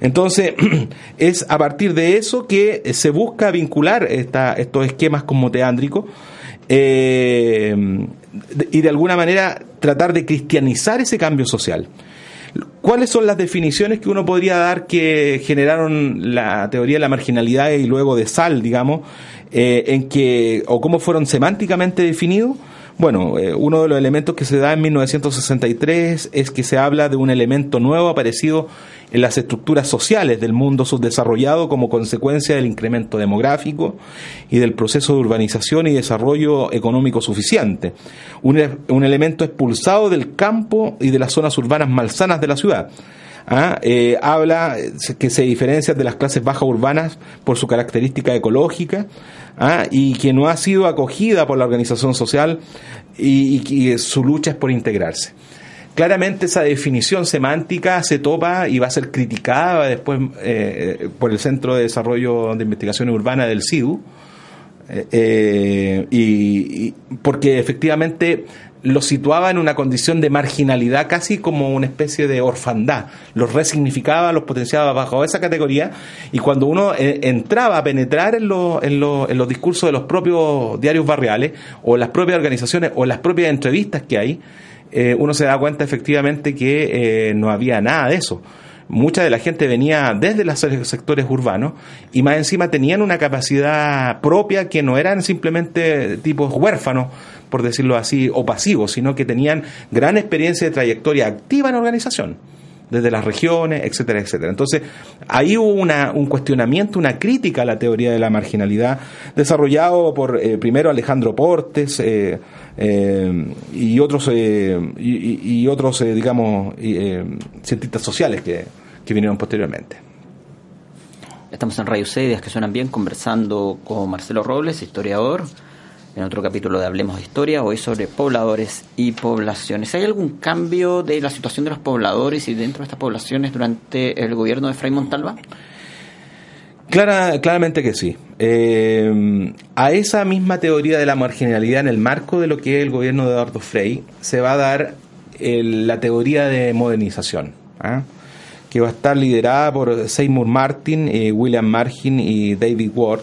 Entonces, es a partir de eso que se busca vincular esta, estos esquemas como teándricos eh, y de alguna manera tratar de cristianizar ese cambio social. ¿Cuáles son las definiciones que uno podría dar que generaron la teoría de la marginalidad y luego de Sal, digamos, eh, en que, o cómo fueron semánticamente definidos? Bueno, eh, uno de los elementos que se da en 1963 es que se habla de un elemento nuevo aparecido en las estructuras sociales del mundo subdesarrollado como consecuencia del incremento demográfico y del proceso de urbanización y desarrollo económico suficiente. Un, un elemento expulsado del campo y de las zonas urbanas malsanas de la ciudad. ¿Ah? Eh, habla que se diferencia de las clases bajas urbanas por su característica ecológica ¿ah? y que no ha sido acogida por la organización social y, y su lucha es por integrarse. Claramente esa definición semántica se topa y va a ser criticada después eh, por el Centro de Desarrollo de Investigación Urbana del CIDU, eh, eh, y, porque efectivamente lo situaba en una condición de marginalidad, casi como una especie de orfandad. Los resignificaba, los potenciaba bajo esa categoría, y cuando uno entraba a penetrar en, en, en, los discursos de los propios diarios barriales, o las propias organizaciones, o las propias entrevistas que hay, eh, uno se da cuenta efectivamente que eh, no había nada de eso. Mucha de la gente venía desde los sectores urbanos y más encima tenían una capacidad propia que no eran simplemente tipos huérfanos, por decirlo así, o pasivos, sino que tenían gran experiencia de trayectoria activa en organización desde las regiones, etcétera, etcétera. Entonces, ahí hubo una, un cuestionamiento, una crítica a la teoría de la marginalidad, desarrollado por eh, primero Alejandro Portes eh, eh, y otros, y, otros digamos, cientistas sociales que, que vinieron posteriormente. Estamos en Radio C, que suenan bien, conversando con Marcelo Robles, historiador, en otro capítulo de Hablemos de Historia, hoy sobre pobladores y poblaciones. ¿Hay algún cambio de la situación de los pobladores y dentro de estas poblaciones durante el gobierno de Fray Montalva? Clara, claramente que sí. Eh, a esa misma teoría de la marginalidad en el marco de lo que es el gobierno de Eduardo Frey se va a dar la teoría de modernización, ¿ah? que va a estar liderada por Seymour Martin, eh, William Margin y David Ward,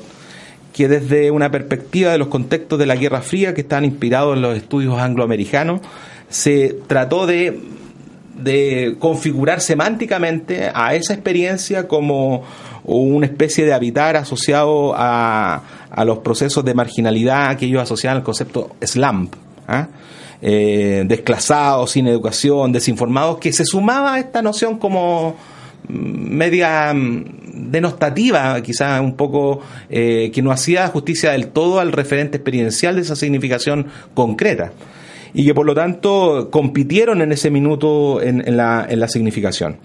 que desde una perspectiva de los contextos de la Guerra Fría que están inspirados en los estudios angloamericanos, se trató de, de configurar semánticamente a esa experiencia como una especie de habitar asociado a, a los procesos de marginalidad que ellos asociaban al concepto slump. ¿ah? Eh, desclasados, sin educación, desinformados, que se sumaba a esta noción como media mm, denostativa, quizás un poco eh, que no hacía justicia del todo al referente experiencial de esa significación concreta y que por lo tanto compitieron en ese minuto en, la, en la, significación.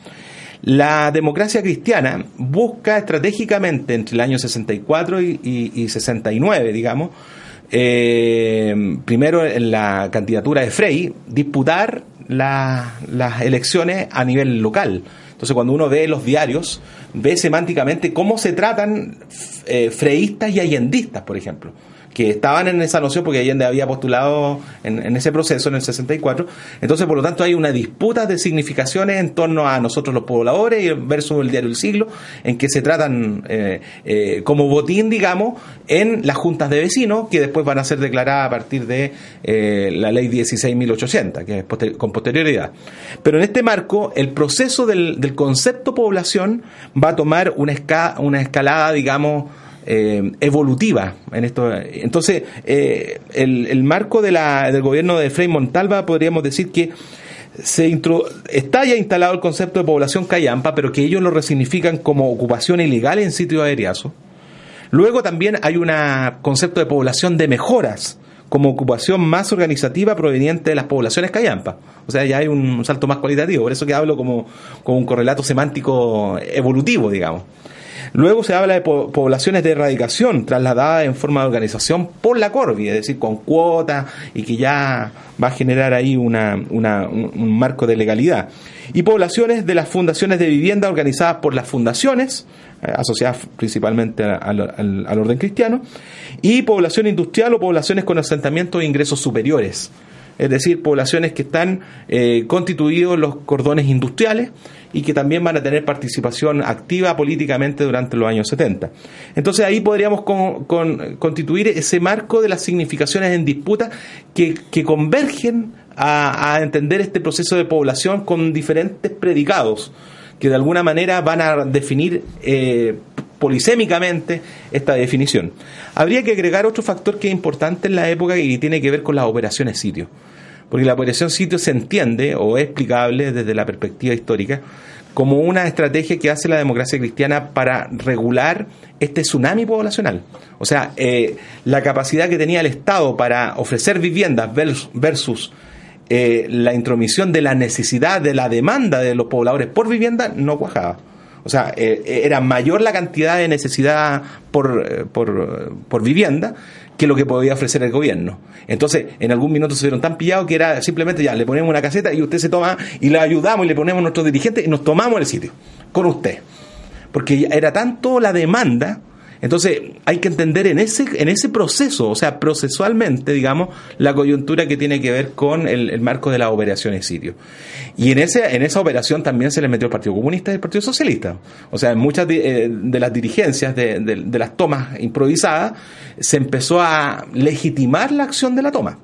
La democracia cristiana busca estratégicamente entre el año 64 y, y, 69, digamos, eh, primero en la candidatura de Frey, disputar las elecciones a nivel local. Entonces, cuando uno ve los diarios, ve semánticamente cómo se tratan eh, freístas y allendistas, por ejemplo que estaban en esa noción porque Allende había postulado en, ese proceso en el 64. Entonces, por lo tanto, hay una disputa de significaciones en torno a nosotros los pobladores versus el diario El Siglo, en que se tratan eh, eh, como botín, digamos, en las juntas de vecinos, que después van a ser declaradas a partir de eh, la ley 16.800, que es con posterioridad. Pero en este marco, el proceso del, concepto población va a tomar una, una escalada, digamos, eh, evolutiva en esto. Entonces, eh, el, marco de la, del gobierno de Frei Montalva podríamos decir que se está ya instalado el concepto de población callampa, pero que ellos lo resignifican como ocupación ilegal en sitio aeriazo. Luego también hay un concepto de población de mejoras, como ocupación más organizativa proveniente de las poblaciones callampa. O sea, ya hay un salto más cualitativo, por eso que hablo como, como un correlato semántico evolutivo, digamos. Luego se habla de poblaciones de erradicación trasladadas en forma de organización por la Corvi, es decir, con cuotas y que ya va a generar ahí una, un, marco de legalidad. Y poblaciones de las fundaciones de vivienda organizadas por las fundaciones, eh, asociadas principalmente al, orden cristiano, y población industrial o poblaciones con asentamientos e ingresos superiores es decir, poblaciones que están eh, constituidos los cordones industriales y que también van a tener participación activa políticamente durante los años 70. Entonces ahí podríamos constituir ese marco de las significaciones en disputa que, convergen a, entender este proceso de población con diferentes predicados que de alguna manera van a definir eh, polisémicamente esta definición. Habría que agregar otro factor que es importante en la época y tiene que ver con las operaciones sitio. Porque la operación sitio se entiende o es explicable desde la perspectiva histórica como una estrategia que hace la democracia cristiana para regular este tsunami poblacional. O sea, eh, la capacidad que tenía el Estado para ofrecer viviendas versus eh, la intromisión de la necesidad, de la demanda de los pobladores por vivienda, no cuajaba. O sea, eh, era mayor la cantidad de necesidad por, por, por vivienda que lo que podía ofrecer el gobierno. Entonces, en algún minuto se vieron tan pillados que era simplemente ya, le ponemos una caseta y usted se toma y le ayudamos y le ponemos a nuestros dirigentes y nos tomamos el sitio con usted. Porque era tanto la demanda entonces hay que entender en ese, en ese proceso, o sea, procesualmente, digamos, la coyuntura que tiene que ver con el, marco de las operaciones sitio. Y en, ese, en esa operación también se le metió el Partido Comunista y el Partido Socialista. O sea, en muchas de, eh, las dirigencias de, de las tomas improvisadas se empezó a legitimar la acción de la toma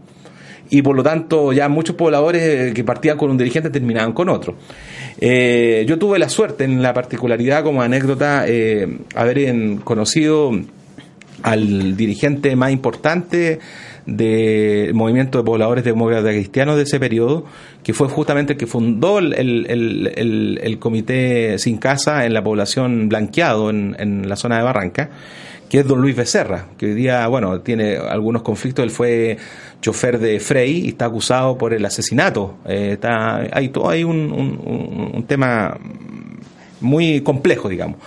y por lo tanto ya muchos pobladores que partían con un dirigente terminaban con otro. Eh, yo tuve la suerte en la particularidad como anécdota eh, haber conocido al dirigente más importante del movimiento de pobladores demócratas cristianos de ese periodo, que fue justamente el que fundó el, el, comité sin casa en la población blanqueado en, en la zona de Barranca que es don Luis Becerra, que hoy día, bueno, tiene algunos conflictos. Él fue chofer de Frey y está acusado por el asesinato. Eh, está, hay todo hay un, tema muy complejo, digamos.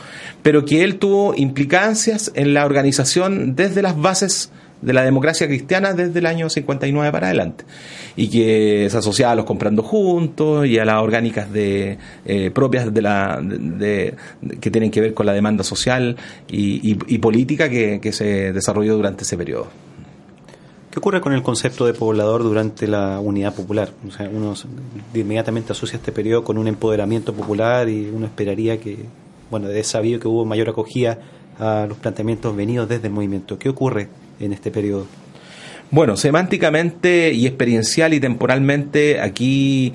Pero que él tuvo implicancias en la organización desde las bases de la democracia cristiana desde el año 59 para adelante y que se asociaba a los comprando juntos y a las orgánicas de eh, propias de la de, que tienen que ver con la demanda social y, política que, que se desarrolló durante ese periodo. ¿Qué ocurre con el concepto de poblador durante la unidad popular? O sea, uno inmediatamente asocia este periodo con un empoderamiento popular y uno esperaría que, bueno, es sabido que hubo mayor acogida a los planteamientos venidos desde el movimiento. ¿Qué ocurre en este periodo? Bueno, semánticamente y experiencial y temporalmente aquí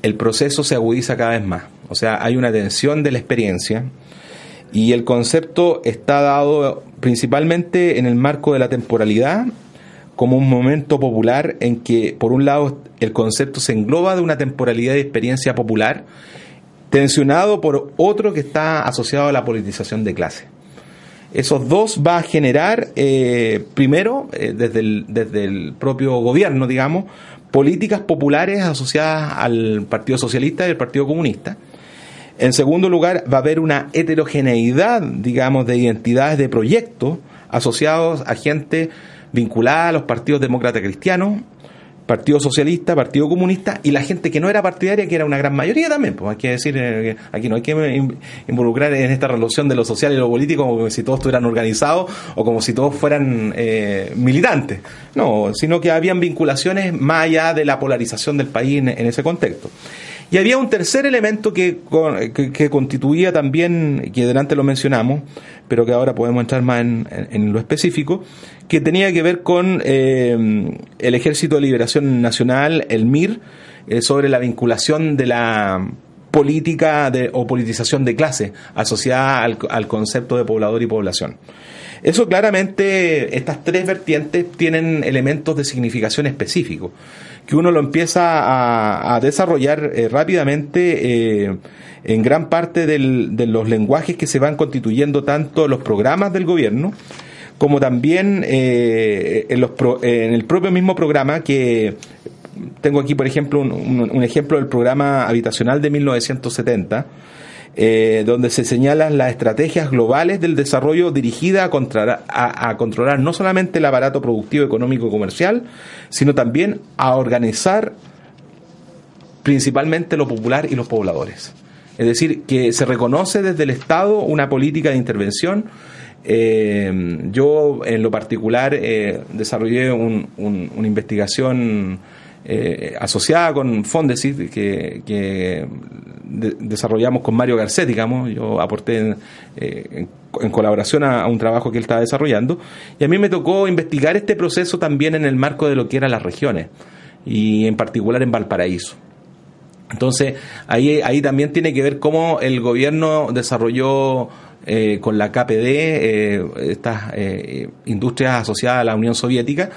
el proceso se agudiza cada vez más. O sea, hay una tensión de la experiencia y el concepto está dado principalmente en el marco de la temporalidad como un momento popular en que, por un lado, el concepto se engloba de una temporalidad de experiencia popular, tensionado por otro que está asociado a la politización de clase. Esos dos va a generar, eh, primero, eh, desde, desde el propio gobierno, digamos, políticas populares asociadas al Partido Socialista y al Partido Comunista. En segundo lugar, va a haber una heterogeneidad, digamos, de identidades de proyectos asociados a gente vinculada a los partidos demócratas cristianos, Partido Socialista, Partido Comunista y la gente que no era partidaria, que era una gran mayoría también. Pues hay que decir, eh, aquí no hay que involucrar en esta relación de lo social y lo político como si todos estuvieran organizados o como si todos fueran eh, militantes. No, sino que habían vinculaciones más allá de la polarización del país en ese contexto. Y había un tercer elemento que, que, constituía también, que delante lo mencionamos, pero que ahora podemos entrar más en, lo específico, que tenía que ver con eh, el Ejército de Liberación Nacional, el MIR, eh, sobre la vinculación de la política de, o politización de clase asociada al, al concepto de poblador y población. Eso claramente, estas tres vertientes tienen elementos de significación específico que uno lo empieza a, desarrollar eh, rápidamente eh, en gran parte de los lenguajes que se van constituyendo tanto los programas del gobierno como también eh, en, el propio mismo programa que tengo aquí por ejemplo un ejemplo del programa habitacional de 1970 eh, donde se señalan las estrategias globales del desarrollo dirigida a controlar, a, controlar no solamente el aparato productivo, económico y comercial, sino también a organizar principalmente lo popular y los pobladores. Es decir, que se reconoce desde el Estado una política de intervención. Eh, yo, en lo particular, eh, desarrollé una investigación eh, asociada con Fondesit, que, desarrollamos con Mario Garcet, digamos, yo aporté eh, en, colaboración a, un trabajo que él estaba desarrollando, y a mí me tocó investigar este proceso también en el marco de lo que eran las regiones, y en particular en Valparaíso. Entonces, ahí, ahí también tiene que ver cómo el gobierno desarrolló eh, con la KPD, eh, estas eh, industrias asociadas a la Unión Soviética,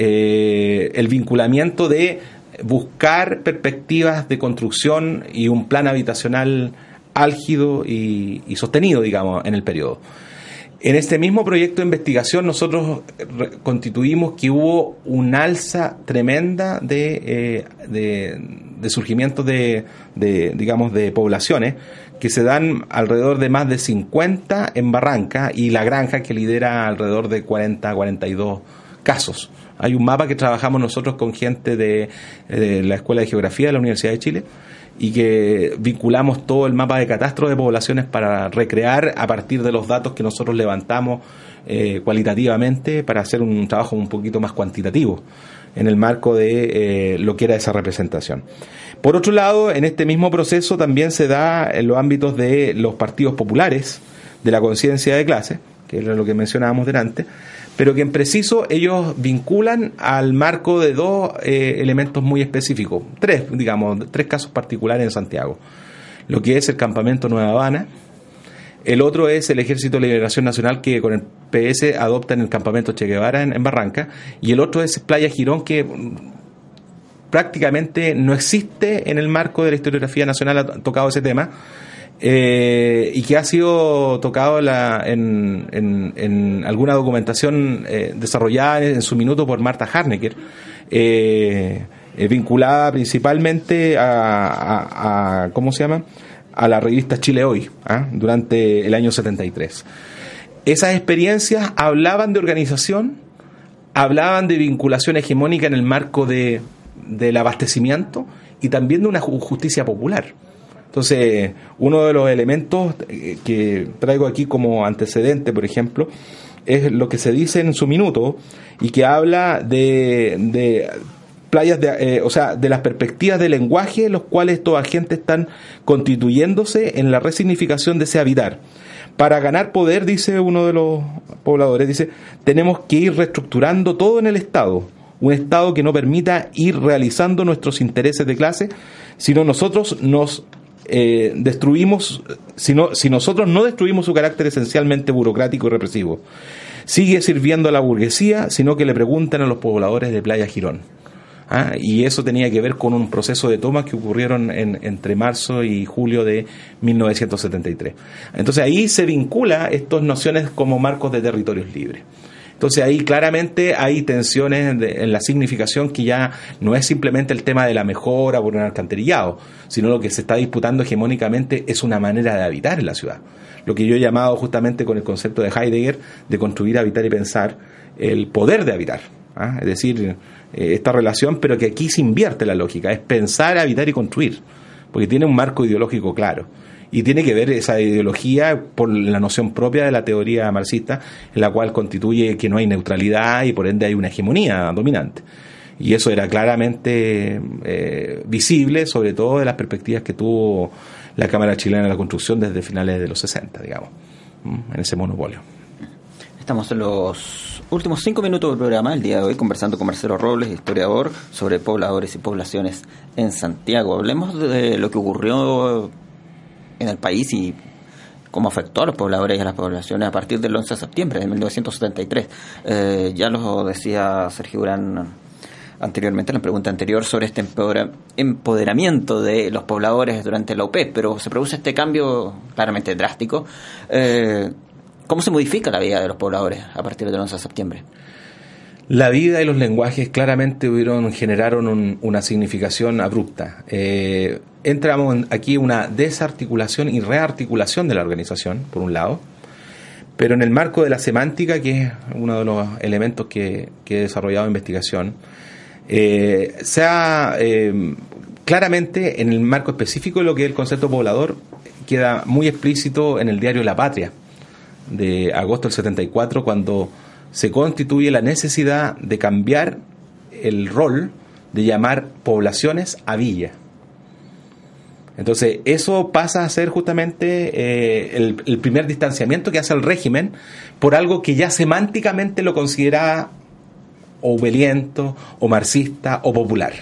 el vinculamiento de buscar perspectivas de construcción y un plan habitacional álgido y, sostenido, digamos, en el periodo. En este mismo proyecto de investigación nosotros constituimos que hubo un alza tremenda de, de, de surgimiento de, de, digamos, de poblaciones que se dan alrededor de más de 50 en Barranca y La Granja que lidera alrededor de 40 42 casos. Hay un mapa que trabajamos nosotros con gente de, la Escuela de Geografía de la Universidad de Chile y que vinculamos todo el mapa de catastro de poblaciones para recrear a partir de los datos que nosotros levantamos eh, cualitativamente para hacer un trabajo un poquito más cuantitativo en el marco de eh, lo que era esa representación. Por otro lado, en este mismo proceso también se da en los ámbitos de los partidos populares, de la conciencia de clase, que era lo que mencionábamos delante, pero que en preciso ellos vinculan al marco de dos eh, elementos muy específicos, tres, digamos, tres casos particulares en Santiago. Lo que es el campamento Nueva Habana, el otro es el Ejército de Liberación Nacional que con el PS adopta en el campamento Che Guevara en, Barranca. Y el otro es Playa Girón que prácticamente no existe en el marco de la historiografía nacional ha tocado ese tema. Eh, y que ha sido tocado en, alguna documentación eh, desarrollada en su minuto por Marta Harnecker, eh, vinculada principalmente a, a, ¿cómo se llama? a la revista Chile Hoy, ¿ah? durante el año 73. Esas experiencias hablaban de organización, hablaban de vinculación hegemónica en el marco de, del abastecimiento y también de una justicia popular. Entonces, uno de los elementos eh, que traigo aquí como antecedente, por ejemplo, es lo que se dice en su minuto y que habla de, de playas de, eh, o sea, de las perspectivas de lenguaje, los cuales estos agentes están constituyéndose en la resignificación de ese habitar. Para ganar poder, dice uno de los pobladores, dice, tenemos que ir reestructurando todo en el Estado, un Estado que no permita ir realizando nuestros intereses de clase, sino nosotros nos eh, destruimos, si, si nosotros no destruimos su carácter esencialmente burocrático y represivo. Sigue sirviendo a la burguesía, sino que le preguntan a los pobladores de Playa Girón. ¿ah? y eso tenía que ver con un proceso de tomas que ocurrieron entre marzo y julio de 1973. Entonces ahí se vincula estas nociones como marcos de territorios libres. Entonces ahí claramente hay tensiones en la significación que ya no es simplemente el tema de la mejora por un alcantarillado, sino lo que se está disputando hegemónicamente es una manera de habitar en la ciudad. Lo que yo he llamado justamente con el concepto de Heidegger de construir, habitar y pensar el poder de habitar. ¿ah? Es decir, eh, esta relación, pero que aquí se invierte la lógica, es pensar, habitar y construir, porque tiene un marco ideológico claro. Y tiene que ver esa ideología por la noción propia de la teoría marxista, en la cual constituye que no hay neutralidad y por ende hay una hegemonía dominante. Y eso era claramente eh, visible, sobre todo de las perspectivas que tuvo la Cámara Chilena de la Construcción desde finales de los 60, digamos, en ese monopolio. Estamos en los últimos cinco minutos del programa, el día de hoy, conversando con Marcelo Robles, historiador, sobre pobladores y poblaciones en Santiago. Hablemos de lo que ocurrió en el país y cómo afectó a los pobladores y a las poblaciones a partir del 11 de septiembre de 1973. Eh, ya lo decía Sergio Durán anteriormente, en la pregunta anterior, sobre este empoderamiento de los pobladores durante la UP, pero se produce este cambio claramente drástico. Eh, ¿Cómo se modifica la vida de los pobladores a partir del 11 de septiembre? La vida y los lenguajes claramente hubieron, generaron una significación abrupta. Eh, entramos aquí una desarticulación y rearticulación de la organización, por un lado, pero en el marco de la semántica, que es uno de los elementos que, he desarrollado en investigación, eh, se ha eh, claramente en el marco específico de lo que es el concepto poblador, queda muy explícito en el diario La Patria, de agosto del 74, cuando se constituye la necesidad de cambiar el rol de llamar poblaciones a villa. Entonces, eso pasa a ser justamente eh, el, primer distanciamiento que hace el régimen por algo que ya semánticamente lo considera o o marxista, o popular.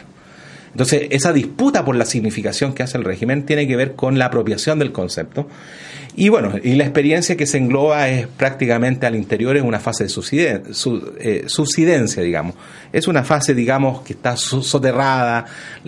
Entonces, esa disputa por la significación que hace el régimen tiene que ver con la apropiación del concepto. Y bueno, y la experiencia que se engloba es prácticamente al interior, es una fase de eh, subsidencia, digamos. Es una fase, digamos, que está soterrada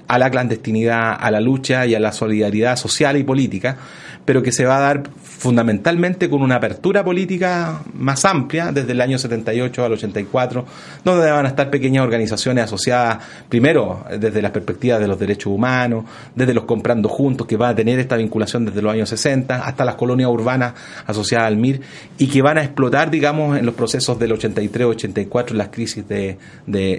a la clandestinidad, a la lucha y a la solidaridad social y política, pero que se va a dar fundamentalmente con una apertura política más amplia desde el año 78 al 84, donde van a estar pequeñas organizaciones asociadas, primero desde la perspectiva de los derechos humanos, desde los comprando juntos, que va a tener esta vinculación desde los años 60, hasta las colonias urbanas asociadas al MIR, y que van a explotar, digamos, en los procesos del 83-84, las crisis de,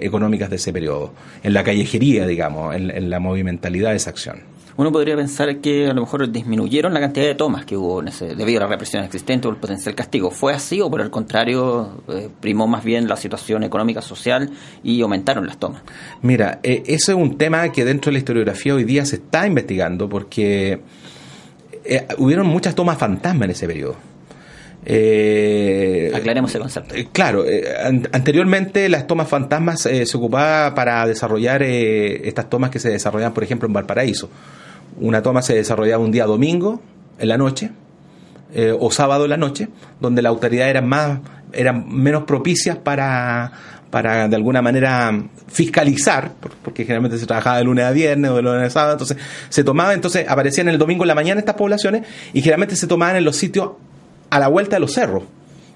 económicas de ese periodo, en la callejería, digamos, en la movimentalidad de esa acción uno podría pensar que a lo mejor disminuyeron la cantidad de tomas que hubo en ese, debido a la represión existente o el potencial castigo. ¿Fue así o por el contrario eh, primó más bien la situación económica social y aumentaron las tomas? Mira, eh, ese es un tema que dentro de la historiografía hoy día se está investigando porque eh, hubieron muchas tomas fantasma en ese periodo. Aclaremos ese concepto. claro, anteriormente las tomas fantasmas se ocupaba para desarrollar estas tomas que se desarrollaban, por ejemplo, en Valparaíso una toma se desarrollaba un día domingo en la noche eh, o sábado en la noche, donde la autoridad era más, eran menos propicias para, para de alguna manera fiscalizar, porque generalmente se trabajaba de lunes a viernes o de lunes a sábado, entonces se tomaba, entonces aparecían el domingo en la mañana estas poblaciones y generalmente se tomaban en los sitios a la vuelta de los cerros.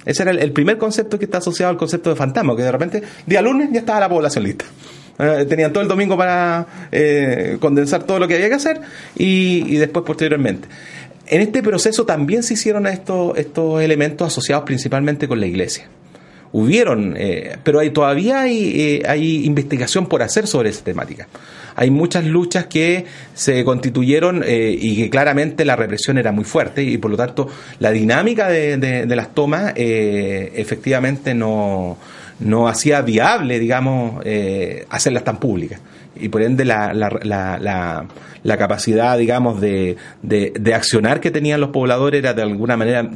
Ese era el, primer concepto que está asociado al concepto de fantasma, que de repente, día lunes ya estaba la población lista. Eh, tenían todo el domingo para eh, condensar todo lo que había que hacer y, después posteriormente. En este proceso también se hicieron estos, estos elementos asociados principalmente con la iglesia. Hubieron, eh, pero hay, todavía hay, hay investigación por hacer sobre esa temática hay muchas luchas que se constituyeron y que claramente la represión era muy fuerte y por lo tanto la dinámica de, de las tomas efectivamente no, no hacía viable, digamos, eh, hacerlas tan públicas. Y por ende la, la, la, la capacidad, digamos, de, de, accionar que tenían los pobladores era de alguna manera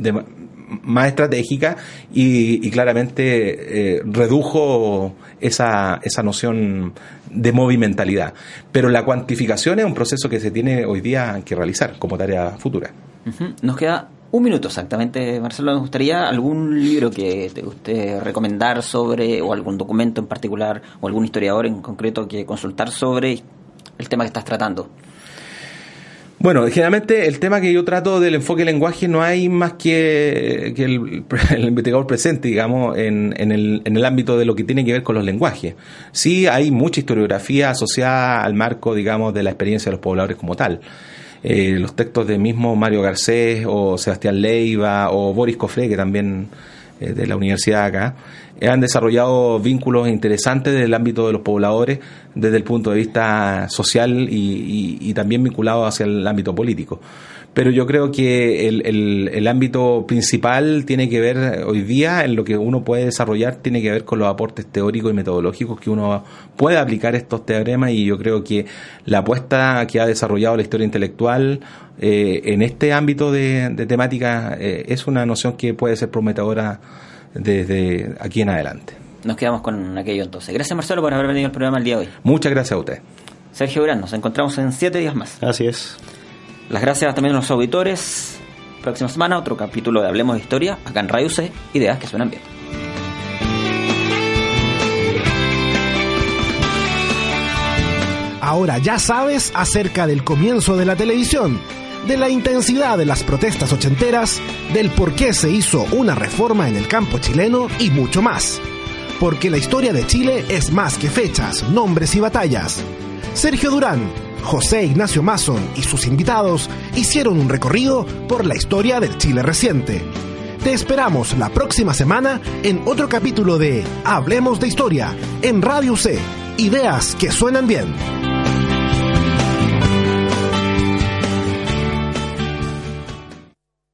más estratégica y, claramente eh, redujo esa, esa noción de movimentalidad. Pero la cuantificación es un proceso que se tiene hoy día que realizar como tarea futura. Nos queda un minuto exactamente, Marcelo. ¿Nos gustaría algún libro que te guste recomendar sobre, o algún documento en particular, o algún historiador en concreto que consultar sobre el tema que estás tratando? Bueno, generalmente el tema que yo trato del enfoque del lenguaje no hay más que, el, investigador presente, digamos, en, en, el, en el ámbito de lo que tiene que ver con los lenguajes. Sí hay mucha historiografía asociada al marco, digamos, de la experiencia de los pobladores como tal. Eh, los textos de mismo Mario Garcés o Sebastián Leiva o Boris Cofré, que también eh, de la universidad acá, eh, han desarrollado vínculos interesantes del ámbito de los pobladores desde el punto de vista social y también vinculados hacia el ámbito político pero yo creo que el, el, ámbito principal tiene que ver hoy día en lo que uno puede desarrollar, tiene que ver con los aportes teóricos y metodológicos que uno puede aplicar estos teoremas y yo creo que la apuesta que ha desarrollado la historia intelectual eh, en este ámbito de, temática eh, es una noción que puede ser prometedora desde aquí en adelante. Nos quedamos con aquello entonces. Gracias Marcelo por haber venido al programa el día de hoy. Muchas gracias a usted. Sergio Gran, nos encontramos en siete días más. Así es. Las gracias también a los auditores. Próxima semana otro capítulo de Hablemos de Historia, acá en Radio C, ideas que suenan bien. Ahora ya sabes acerca del comienzo de la televisión, de la intensidad de las protestas ochenteras, del por qué se hizo una reforma en el campo chileno y mucho más. Porque la historia de Chile es más que fechas, nombres y batallas. Sergio Durán, José Ignacio Mason y sus invitados hicieron un recorrido por la historia del Chile reciente. Te esperamos la próxima semana en otro capítulo de Hablemos de Historia en Radio C. Ideas que suenan bien.